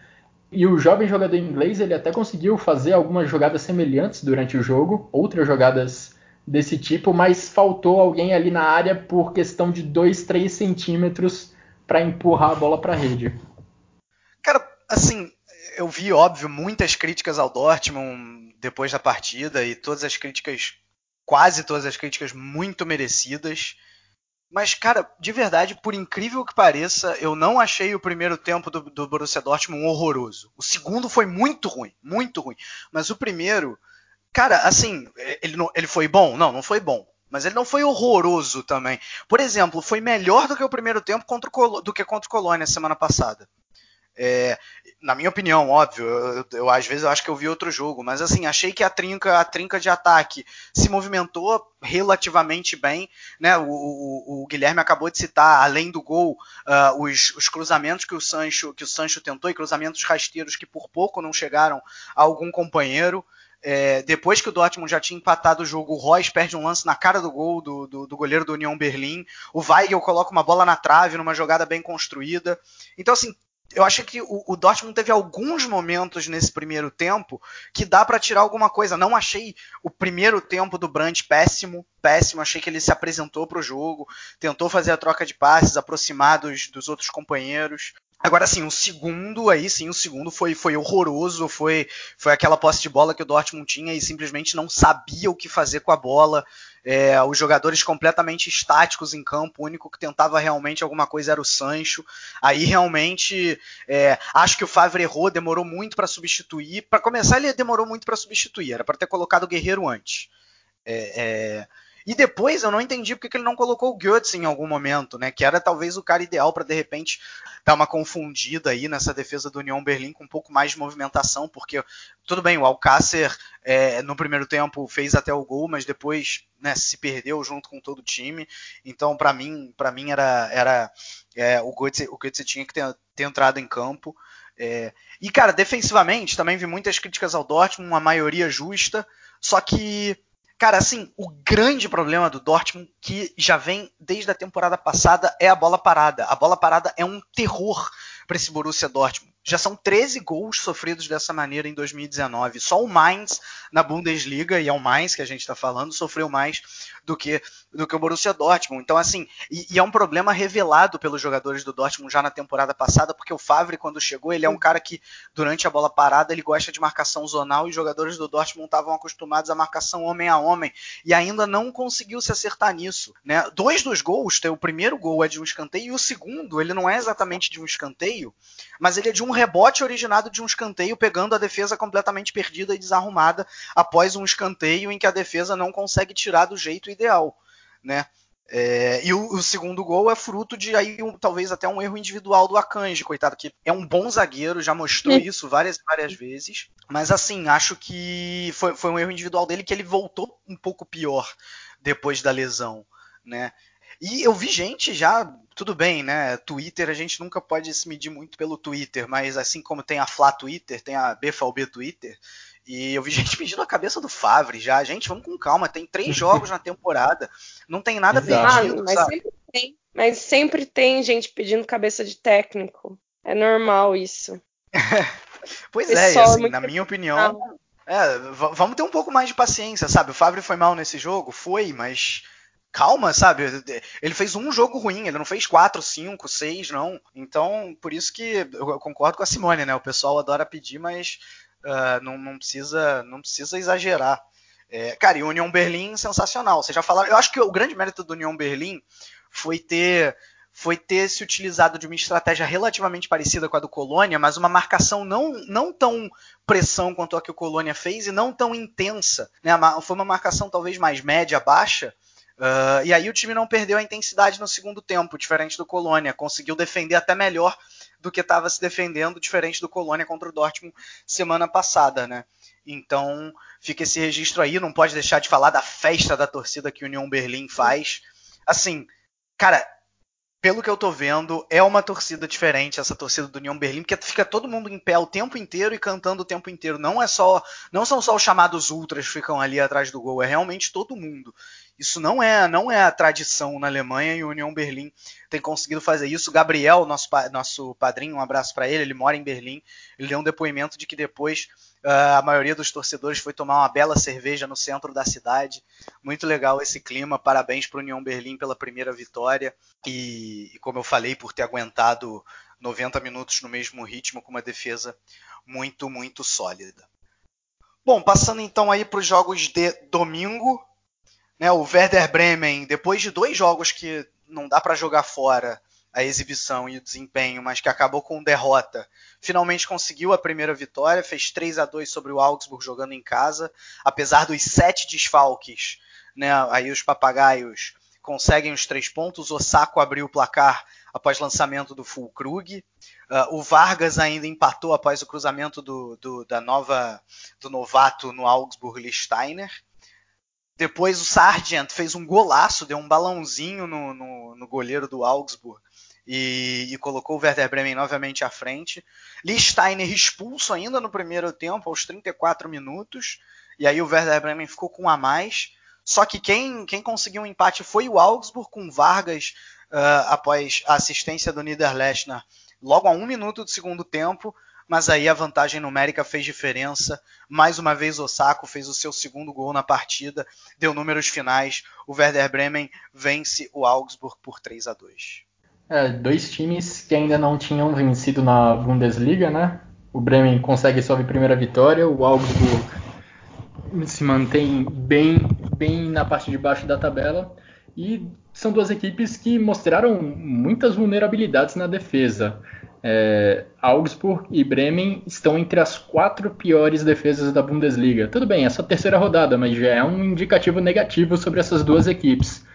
E o jovem jogador inglês ele até conseguiu fazer algumas jogadas semelhantes durante o jogo, outras jogadas desse tipo, mas faltou alguém ali na área por questão de 2, 3 centímetros para empurrar a bola para a rede. Cara, assim, eu vi, óbvio, muitas críticas ao Dortmund depois da partida e todas as críticas, quase todas as críticas muito merecidas. Mas, cara, de verdade, por incrível que pareça, eu não achei o primeiro tempo do, do Borussia Dortmund horroroso. O segundo foi muito ruim, muito ruim. Mas o primeiro, cara, assim, ele, não, ele foi bom? Não, não foi bom. Mas ele não foi horroroso também. Por exemplo, foi melhor do que o primeiro tempo contra o, do que contra o Colônia semana passada. É, na minha opinião, óbvio, eu, eu, às vezes eu acho que eu vi outro jogo, mas assim, achei que a trinca, a trinca de ataque se movimentou relativamente bem, né? O, o, o Guilherme acabou de citar, além do gol, uh, os, os, cruzamentos que o Sancho que o Sancho tentou e cruzamentos rasteiros que por pouco não chegaram a algum companheiro. É, depois que o Dortmund já tinha empatado o jogo, o Royce perde um lance na cara do gol do, do, do, goleiro do União Berlim. O Weigel coloca uma bola na trave numa jogada bem construída. Então, assim, eu achei que o, o, Dortmund teve alguns momentos nesse primeiro tempo que dá para tirar alguma coisa. Não achei o primeiro tempo do Brandt péssimo, péssimo. Achei que ele se apresentou para o jogo, tentou fazer a troca de passes, aproximar dos outros companheiros. Agora sim, o segundo aí sim, o segundo foi, foi horroroso, foi, foi aquela posse de bola que o Dortmund tinha e simplesmente não sabia o que fazer com a bola. É, os jogadores completamente estáticos em campo, o único que tentava realmente alguma coisa era o Sancho. Aí realmente é, acho que o Favre errou, demorou muito para substituir. Para começar, ele demorou muito para substituir, era para ter colocado o Guerreiro antes. É, é e depois eu não entendi porque ele não colocou o Götze em algum momento, né? Que era talvez o cara ideal para de repente dar uma confundida aí nessa defesa do União Berlim com um pouco mais de movimentação, porque tudo bem, o Alcácer é, no primeiro tempo fez até o gol, mas depois né, se perdeu junto com todo o time. Então, para mim, para mim era, era é, o Götze, o Götze tinha que ter, ter entrado em campo. É, e cara, defensivamente também vi muitas críticas ao Dortmund, uma maioria justa, só que Cara, assim, o grande problema do Dortmund, que já vem desde a temporada passada, é a bola parada. A bola parada é um terror para esse Borussia Dortmund. Já são 13 gols sofridos dessa maneira em 2019. Só o Mainz na Bundesliga, e é o Mainz que a gente está falando, sofreu mais do que, do que o Borussia Dortmund. Então, assim, e, e, é um problema revelado pelos jogadores do Dortmund já na temporada passada, porque o Favre, quando chegou, ele é um cara que, durante a bola parada, ele gosta de marcação zonal e os jogadores do Dortmund estavam acostumados a marcação homem a homem e ainda não conseguiu se acertar nisso. Né? Dois dos gols, o primeiro gol é de um escanteio e o segundo, ele não é exatamente de um escanteio, mas ele é de um rebote originado de um escanteio, pegando a defesa completamente perdida e desarrumada após um escanteio em que a defesa não consegue tirar do jeito ideal, né? É, e o, o, segundo gol é fruto de aí um, talvez até um erro individual do Akanji, coitado, que é um bom zagueiro, já mostrou isso várias e várias vezes. Mas assim, acho que foi, foi um erro individual dele que ele voltou um pouco pior depois da lesão, né? E eu vi gente já, tudo bem, né? Twitter, a gente nunca pode se medir muito pelo Twitter, mas assim como tem a Flá Twitter, tem a BFB Twitter, e eu vi gente pedindo a cabeça do Favre já. Gente, vamos com calma, tem três jogos na temporada, não tem nada perdido, ah, mas sabe? Sempre tem, mas sempre tem gente pedindo cabeça de técnico. É normal isso. pois é, e assim, é na minha opinião, é, vamos ter um pouco mais de paciência, sabe? O Favre foi mal nesse jogo? Foi, mas calma, sabe? Ele fez um jogo ruim, ele não fez quatro, cinco, seis, não. Então, por isso que eu concordo com a Simone, né? O pessoal adora pedir, mas uh, não, não, precisa, não precisa exagerar. É, cara, e o União Berlim sensacional. Vocês já falaram. Eu acho que o grande mérito do União Berlim foi ter foi ter se utilizado de uma estratégia relativamente parecida com a do Colônia, mas uma marcação não, não tão pressão quanto a que o Colônia fez e não tão intensa. Né? Foi uma marcação talvez mais média, baixa, Uh, e aí o time não perdeu a intensidade no segundo tempo, diferente do Colônia. Conseguiu defender até melhor do que estava se defendendo, diferente do Colônia contra o Dortmund semana passada, né? Então fica esse registro aí, não pode deixar de falar da festa da torcida que o União Berlim faz. Assim, cara, pelo que eu tô vendo, é uma torcida diferente essa torcida do União Berlim, porque fica todo mundo em pé o tempo inteiro e cantando o tempo inteiro. Não é só, não são só os chamados ultras que ficam ali atrás do gol, é realmente todo mundo. Isso não é, não é a tradição na Alemanha e o União Berlim tem conseguido fazer isso. Gabriel, nosso, nosso padrinho, um abraço para ele, ele mora em Berlim. Ele deu um depoimento de que depois uh, a maioria dos torcedores foi tomar uma bela cerveja no centro da cidade. Muito legal esse clima. Parabéns para o União Berlim pela primeira vitória. E, e, como eu falei, por ter aguentado 90 minutos no mesmo ritmo com uma defesa muito, muito sólida. Bom, passando então aí para os jogos de domingo. Né, o Werder Bremen, depois de dois jogos que não dá para jogar fora a exibição e o desempenho, mas que acabou com derrota, finalmente conseguiu a primeira vitória, fez 3 a 2 sobre o Augsburg jogando em casa, apesar dos sete desfalques, né, aí os papagaios conseguem os três pontos, o Saco abriu o placar após lançamento do Fulkrug, uh, o Vargas ainda empatou após o cruzamento do, do, da nova do novato no Augsburg Listeiner, depois o Sargent fez um golaço, deu um balãozinho no, no, no goleiro do Augsburg e, e, colocou o Werder Bremen novamente à frente. Listeiner expulso ainda no primeiro tempo, aos 34 minutos, e aí o Werder Bremen ficou com um a mais. Só que quem, quem conseguiu um empate foi o Augsburg, com Vargas uh, após a assistência do Niederlechner logo a um minuto do segundo tempo mas aí a vantagem numérica fez diferença. Mais uma vez, Osako fez o seu segundo gol na partida, deu números finais. O Werder Bremen vence o Augsburg por 3 a 2. É, dois times que ainda não tinham vencido na Bundesliga, né? O Bremen consegue sua primeira vitória, o Augsburg se mantém bem, bem na parte de baixo da tabela. E são duas equipes que mostraram muitas vulnerabilidades na defesa. É, Augsburg e Bremen estão entre as quatro piores defesas da Bundesliga. Tudo bem, é só a terceira rodada, mas já é um indicativo negativo sobre essas duas equipes.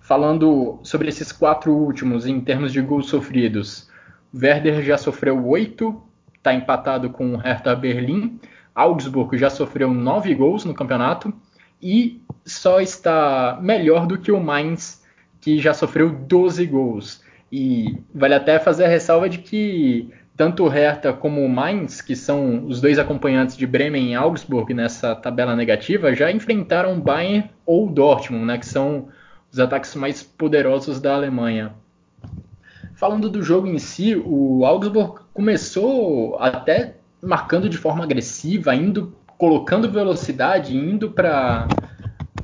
Falando sobre esses quatro últimos em termos de gols sofridos, Werder já sofreu oito, está empatado com o Hertha Berlim. Augsburg já sofreu nove gols no campeonato e só está melhor do que o Mainz, que já sofreu 12 gols. E vale até fazer a ressalva de que tanto o Hertha como o Mainz, que são os dois acompanhantes de Bremen e Augsburg nessa tabela negativa, já enfrentaram Bayern ou Dortmund, né, que são os ataques mais poderosos da Alemanha. Falando do jogo em si, o Augsburg começou até marcando de forma agressiva, indo colocando velocidade, indo para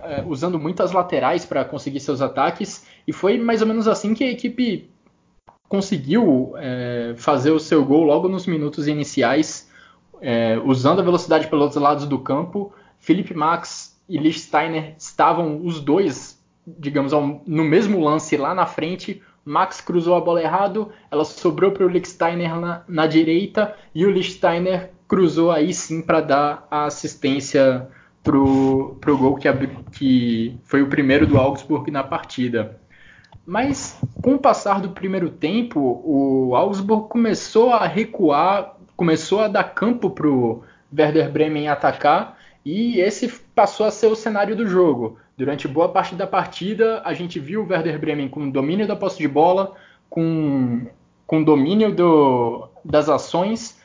é, usando muitas laterais para conseguir seus ataques, e foi mais ou menos assim que a equipe conseguiu é, fazer o seu gol logo nos minutos iniciais, é, usando a velocidade pelos lados do campo. Felipe Max e Lichtsteiner estavam os dois, digamos, no mesmo lance lá na frente. Max cruzou a bola errado, ela sobrou para o Lichtsteiner na, na, direita e o Lichtsteiner cruzou aí sim para dar a assistência para o gol que, que foi o primeiro do Augsburg na partida. Mas com o passar do primeiro tempo, o Augsburg começou a recuar, começou a dar campo para o Werder Bremen atacar e esse passou a ser o cenário do jogo. Durante boa parte da partida, a gente viu o Werder Bremen com domínio da posse de bola, com, com domínio do, das ações,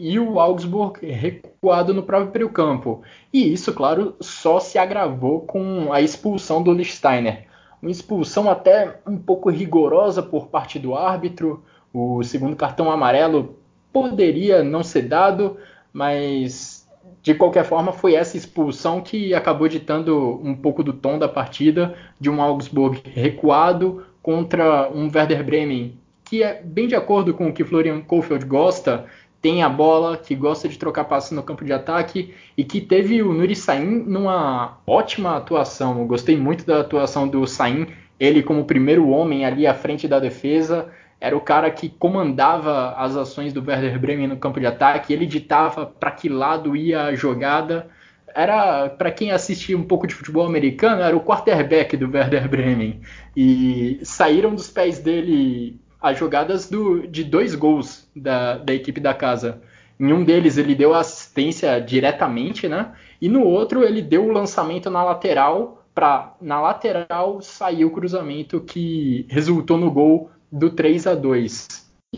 e o Augsburg recuado no próprio campo. E isso, claro, só se agravou com a expulsão do Lichtsteiner. Uma expulsão até um pouco rigorosa por parte do árbitro. O segundo cartão amarelo poderia não ser dado, mas de qualquer forma, foi essa expulsão que acabou ditando um pouco do tom da partida de um Augsburg recuado contra um Werder Bremen que é bem de acordo com o que Florian Kohfeldt gosta, tem a bola, que gosta de trocar passes no campo de ataque e que teve o Nuri Sain numa ótima atuação. Eu gostei muito da atuação do Sain, ele como primeiro homem ali à frente da defesa era o cara que comandava as ações do Werder Bremen no campo de ataque, ele ditava para que lado ia a jogada. Era, para quem assistia um pouco de futebol americano, era o quarterback do Werder Bremen. E saíram dos pés dele as jogadas do, de dois gols da, da equipe da casa. Em um deles ele deu assistência diretamente, né? E no outro ele deu o lançamento na lateral para na lateral sair o cruzamento que resultou no gol do 3 a 2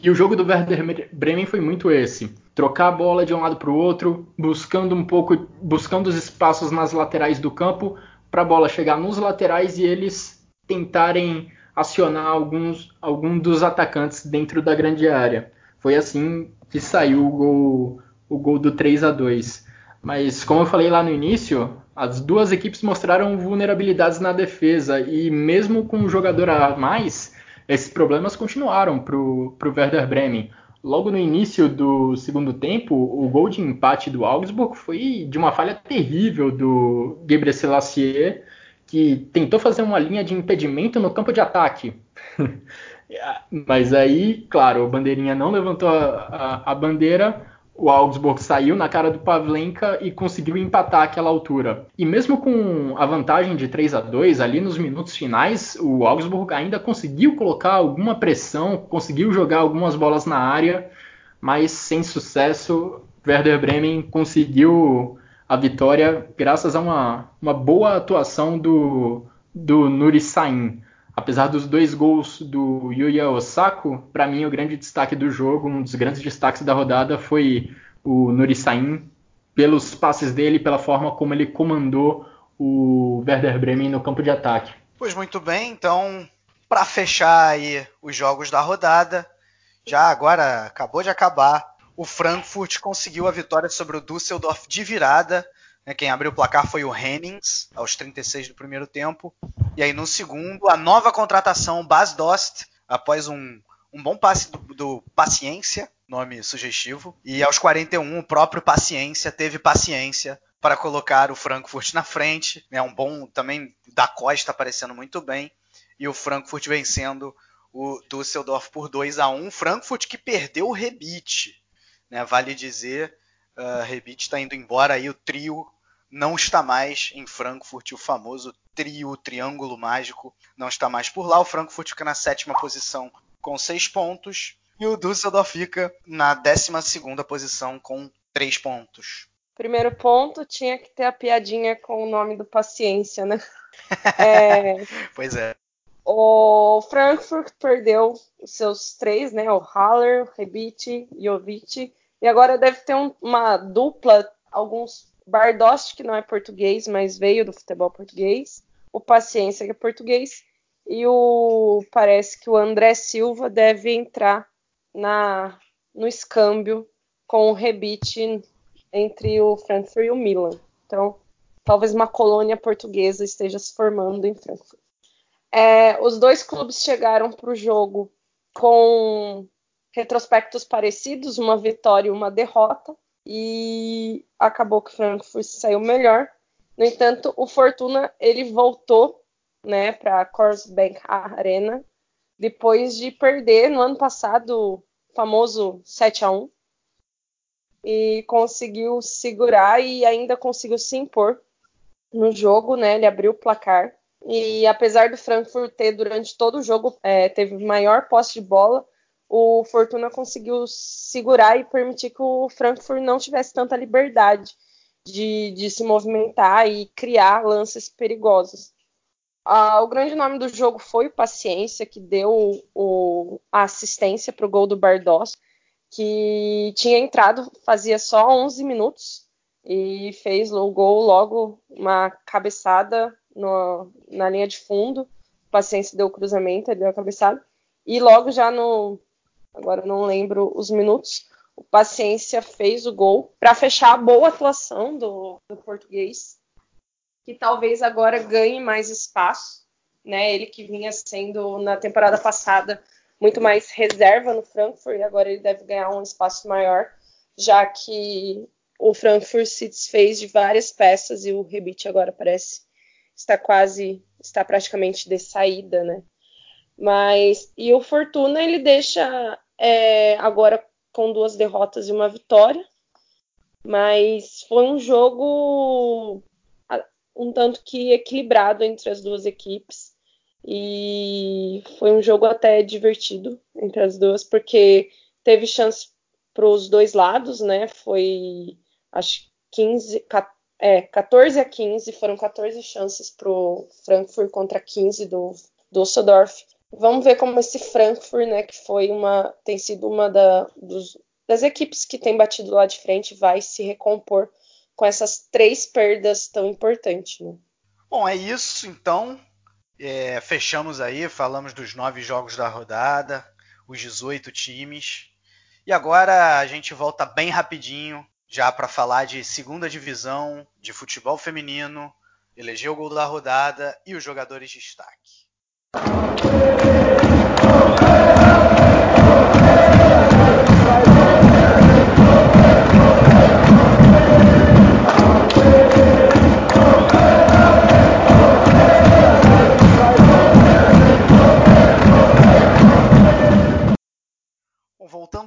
E o jogo do Werder Bremen foi muito esse: trocar a bola de um lado para o outro, buscando um pouco, buscando os espaços nas laterais do campo para a bola chegar nos laterais e eles tentarem acionar alguns, algum dos atacantes dentro da grande área. Foi assim que saiu o gol, o gol do 3 a 2 Mas como eu falei lá no início, as duas equipes mostraram vulnerabilidades na defesa e mesmo com um jogador a mais, esses problemas continuaram para o Werder Bremen. Logo no início do segundo tempo, o gol de empate do Augsburg foi de uma falha terrível do Gebre Selassie, que tentou fazer uma linha de impedimento no campo de ataque. Mas aí, claro, o bandeirinha não levantou a, a, a bandeira, o Augsburg saiu na cara do Pavlenka e conseguiu empatar aquela altura. E mesmo com a vantagem de 3 a 2 ali nos minutos finais, o Augsburg ainda conseguiu colocar alguma pressão, conseguiu jogar algumas bolas na área, mas sem sucesso. Werder Bremen conseguiu a vitória graças a uma, uma boa atuação do, do Nuri Sain. Apesar dos dois gols do Yuya Osako, para mim o grande destaque do jogo, um dos grandes destaques da rodada foi o Nuri Sain, pelos passes dele, pela forma como ele comandou o Werder Bremen no campo de ataque. Pois muito bem, então para fechar aí os jogos da rodada, já agora acabou de acabar, o Frankfurt conseguiu a vitória sobre o Düsseldorf de virada né, quem abriu o placar foi o Hennings, aos 36 do primeiro tempo. E aí no segundo, a nova contratação, Bas Dost, após um, um bom passe do, do Paciência, nome sugestivo. E aos 41, o próprio Paciência teve paciência para colocar o Frankfurt na frente. Né, um bom também da Costa aparecendo muito bem. E o Frankfurt vencendo o Düsseldorf por 2 a 1 Frankfurt que perdeu o rebite. Né, vale dizer, uh, Rebite está indo embora aí, o trio não está mais em Frankfurt, o famoso trio, o triângulo mágico, não está mais por lá. O Frankfurt fica na sétima posição com seis pontos e o Düsseldorf fica na décima segunda posição com três pontos. Primeiro ponto, tinha que ter a piadinha com o nome do Paciência, né? é... pois é. O Frankfurt perdeu seus três, né? O Haller, o Rebite, Jovic. E agora deve ter um, uma dupla, alguns Bardost, que não é português, mas veio do futebol português, o Paciência, que é português, e o parece que o André Silva deve entrar na no escâmbio com o rebite entre o Frankfurt e o Milan. Então, talvez uma colônia portuguesa esteja se formando em Frankfurt. É, os dois clubes chegaram para o jogo com retrospectos parecidos, uma vitória e uma derrota e acabou que o Frankfurt saiu melhor. No entanto, o Fortuna ele voltou, né, para a Corsbank Arena depois de perder no ano passado o famoso 7 a 1 e conseguiu segurar e ainda conseguiu se impor no jogo, né? Ele abriu o placar E apesar do Frankfurt ter durante todo o jogo é, teve maior posse de bola, o Fortuna conseguiu segurar e permitir que o Frankfurt não tivesse tanta liberdade de, de se movimentar e criar lances perigosos. Ah, o grande nome do jogo foi o Paciência, que deu o, a assistência para o gol do Bardos, que tinha entrado fazia só 11 minutos e fez o gol logo, uma cabeçada no, na linha de fundo. O Paciência deu o cruzamento, ele deu a cabeçada. E logo já no. Agora não lembro os minutos. O Paciência fez o gol para fechar a boa atuação do, do português que talvez agora ganhe mais espaço, né? Ele que vinha sendo na temporada passada muito mais reserva no Frankfurt e agora ele deve ganhar um espaço maior, já que o Frankfurt se desfez de várias peças e o Rebite agora parece está quase está praticamente de saída, né? Mas e o Fortuna ele deixa é, agora com duas derrotas e uma vitória, mas foi um jogo um tanto que equilibrado entre as duas equipes. E foi um jogo até divertido entre as duas, porque teve chance para os dois lados, né? Foi acho 15, é, 14 a 15, foram 14 chances para o Frankfurt contra 15 do Düsseldorf. Vamos ver como esse Frankfurt, né, que foi uma, tem sido uma da, dos, das equipes que tem batido lá de frente, vai se recompor com essas três perdas tão importantes. Né? Bom, é isso então. É, fechamos aí, falamos dos nove jogos da rodada, os 18 times. E agora a gente volta bem rapidinho já para falar de segunda divisão, de futebol feminino, eleger o gol da rodada e os jogadores de destaque.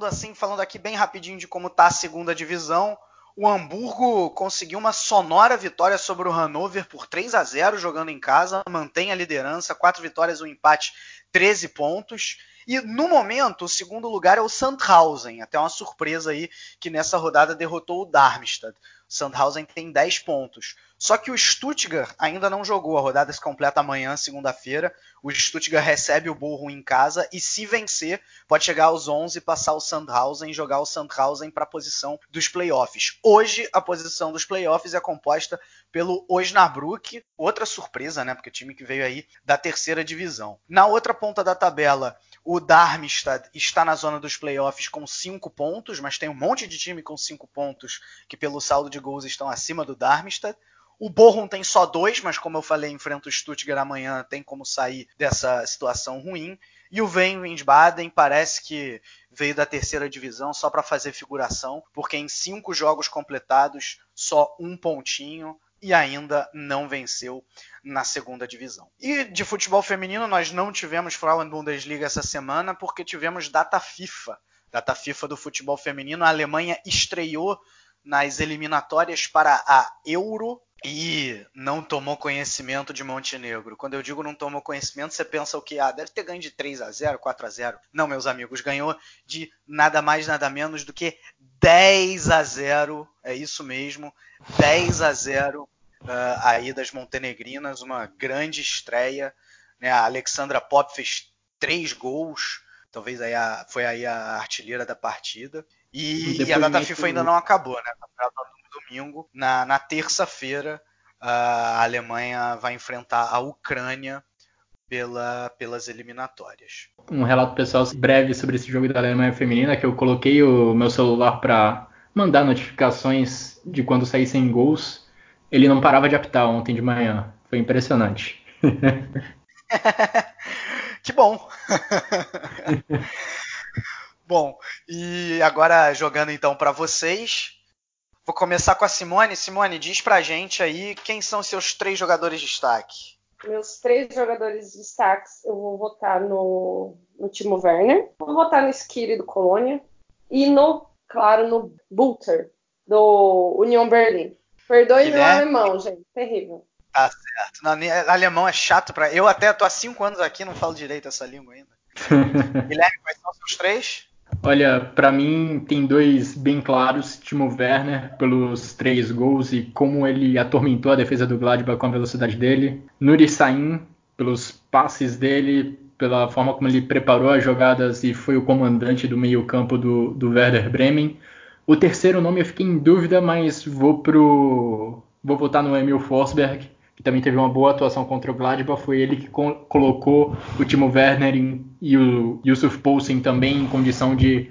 Assim, falando aqui bem rapidinho de como está a segunda divisão. O Hamburgo conseguiu uma sonora vitória sobre o Hannover por 3 a 0 jogando em casa, mantém a liderança, quatro vitórias, um empate, 13 pontos. E no momento, o segundo lugar é o Sandhausen, até uma surpresa aí que nessa rodada derrotou o Darmstadt. Sandhausen tem 10 pontos. Só que o Stuttgart ainda não jogou. A rodada se completa amanhã, segunda-feira. O Stuttgart recebe o Burro em casa e, se vencer, pode chegar aos 11, passar o Sandhausen e jogar o Sandhausen para a posição dos playoffs. Hoje, a posição dos playoffs é composta pelo Osnabrück. Outra surpresa, né? Porque o time que veio aí da terceira divisão. Na outra ponta da tabela, o Darmstadt está na zona dos playoffs com 5 pontos, mas tem um monte de time com 5 pontos que, pelo saldo de gols, estão acima do Darmstadt. O Bochum tem só dois, mas como eu falei, enfrenta o Stuttgart amanhã, tem como sair dessa situação ruim. E o Wiesbaden parece que veio da terceira divisão só para fazer figuração, porque em cinco jogos completados, só um pontinho e ainda não venceu na segunda divisão. E de futebol feminino, nós não tivemos Frauen Bundesliga essa semana porque tivemos data FIFA. Data FIFA do futebol feminino. A Alemanha estreou nas eliminatórias para a Euro e não tomou conhecimento de Montenegro. Quando eu digo não tomou conhecimento, você pensa o que? Ah, deve ter ganho de 3 a 0, 4 a 0. Não, meus amigos, ganhou de nada mais nada menos do que 10 a 0. É isso mesmo, 10 a 0 uh, aí das montenegrinas, uma grande estreia. Né? A Alexandra Pop fez três gols, talvez aí a, foi aí a artilheira da partida. E, e a data FIFA ainda não acabou, né? No domingo. Na, na terça-feira, a Alemanha vai enfrentar a Ucrânia pela, pelas eliminatórias. Um relato pessoal breve sobre esse jogo da Alemanha feminina, que eu coloquei o meu celular para mandar notificações de quando saíssem gols. Ele não parava de apitar ontem de manhã. Foi impressionante. que bom. Bom, e agora jogando então para vocês. Vou começar com a Simone. Simone, diz pra gente aí quem são seus três jogadores de destaque. Meus três jogadores de destaques, eu vou votar no, no Timo Werner, vou votar no Skiri do Colônia e no, claro, no Butter do União Berlim. Perdoe Guilherme. meu alemão, gente, terrível. Tá certo. Não, alemão é chato pra. Eu até tô há cinco anos aqui não falo direito essa língua ainda. Guilherme, quais são os seus três? Olha, para mim tem dois bem claros, Timo Werner pelos três gols e como ele atormentou a defesa do Gladbach com a velocidade dele, Nuri Sahin pelos passes dele, pela forma como ele preparou as jogadas e foi o comandante do meio-campo do, do Werder Bremen. O terceiro nome eu fiquei em dúvida, mas vou pro vou votar no Emil Forsberg que também teve uma boa atuação contra o Gladbach, foi ele que co colocou o Timo Werner em, e o Yusuf Poulsen também em condição de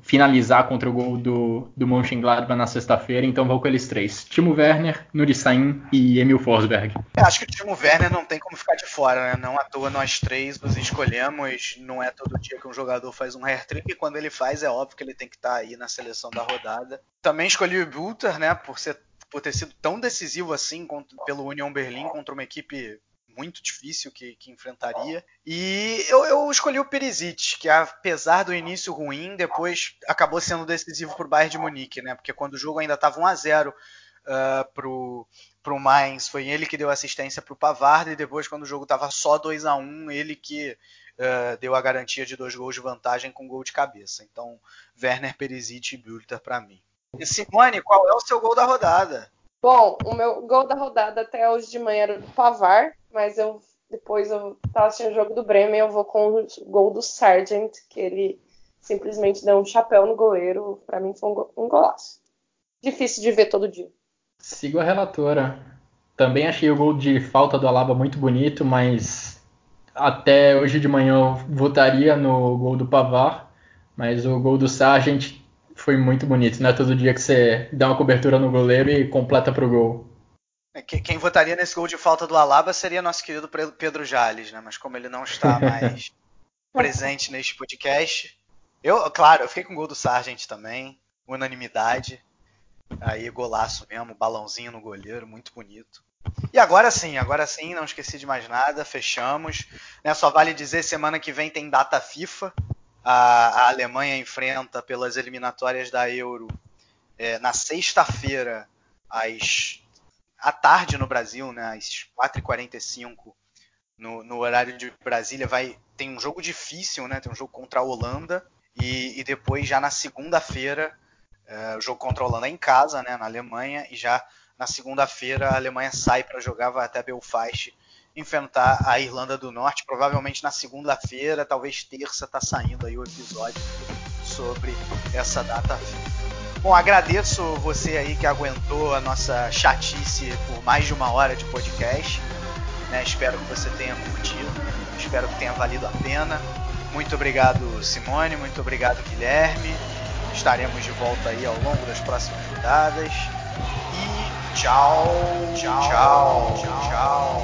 finalizar contra o gol do, do Mönchengladbach na sexta-feira, então vou com eles três. Timo Werner, Nuri Sahin e Emil Forsberg. Eu acho que o Timo Werner não tem como ficar de fora, né? Não à toa nós três nos escolhemos, não é todo dia que um jogador faz um hair-trick, e quando ele faz é óbvio que ele tem que estar aí na seleção da rodada. Também escolhi o Bulter, né, por ser por ter sido tão decisivo assim contra, pelo Union Berlim contra uma equipe muito difícil que, que enfrentaria. E eu, eu, escolhi o Perisic, que apesar do início ruim, depois acabou sendo decisivo para o Bayern de Munique, né? Porque quando o jogo ainda estava 1 a 0 uh, pro pro Mainz, foi ele que deu assistência para o Pavard e depois quando o jogo estava só 2 a 1 ele que uh, deu a garantia de dois gols de vantagem com gol de cabeça. Então, Werner, Perisic e Bülter para mim. E Simone, qual é o seu gol da rodada? Bom, o meu gol da rodada até hoje de manhã era do Pavar, mas eu depois eu tava assistindo o jogo do Bremen, eu vou com o gol do Sargent, que ele simplesmente deu um chapéu no goleiro. Para mim foi um, um golaço. Difícil de ver todo dia. Sigo a relatora. Também achei o gol de falta do Alaba muito bonito, mas até hoje de manhã eu votaria no gol do Pavar, mas o gol do Sargent foi muito bonito, não é todo dia que você dá uma cobertura no goleiro e completa pro gol. É, quem votaria nesse gol de falta do Alaba seria nosso querido Pedro Jales, né? Mas como ele não está mais presente neste podcast, eu, claro, eu fiquei com o gol do Sargent também, unanimidade. Aí golaço mesmo, balãozinho no goleiro, muito bonito. E agora sim, agora sim, não esqueci de mais nada, fechamos. Né, só vale dizer, semana que vem tem data FIFA a, a Alemanha enfrenta pelas eliminatórias da Euro é, na sexta-feira, às à tarde no Brasil, né, às 4h45 no, no, horário de Brasília, vai tem um jogo difícil, né? Tem um jogo contra a Holanda e, e depois já na segunda-feira é, o jogo contra a Holanda é em casa, né? Na Alemanha e já na segunda-feira a Alemanha sai para jogar, vai até Belfast enfrentar a Irlanda do Norte. Provavelmente na segunda-feira, talvez terça, tá saindo aí o episódio sobre essa data Bom, agradeço você aí que aguentou a nossa chatice por mais de uma hora de podcast. Né? Espero que você tenha curtido, espero que tenha valido a pena. Muito obrigado, Simone, muito obrigado, Guilherme. Estaremos de volta aí ao longo das próximas rodadas. E tchau, tchau, tchau. tchau.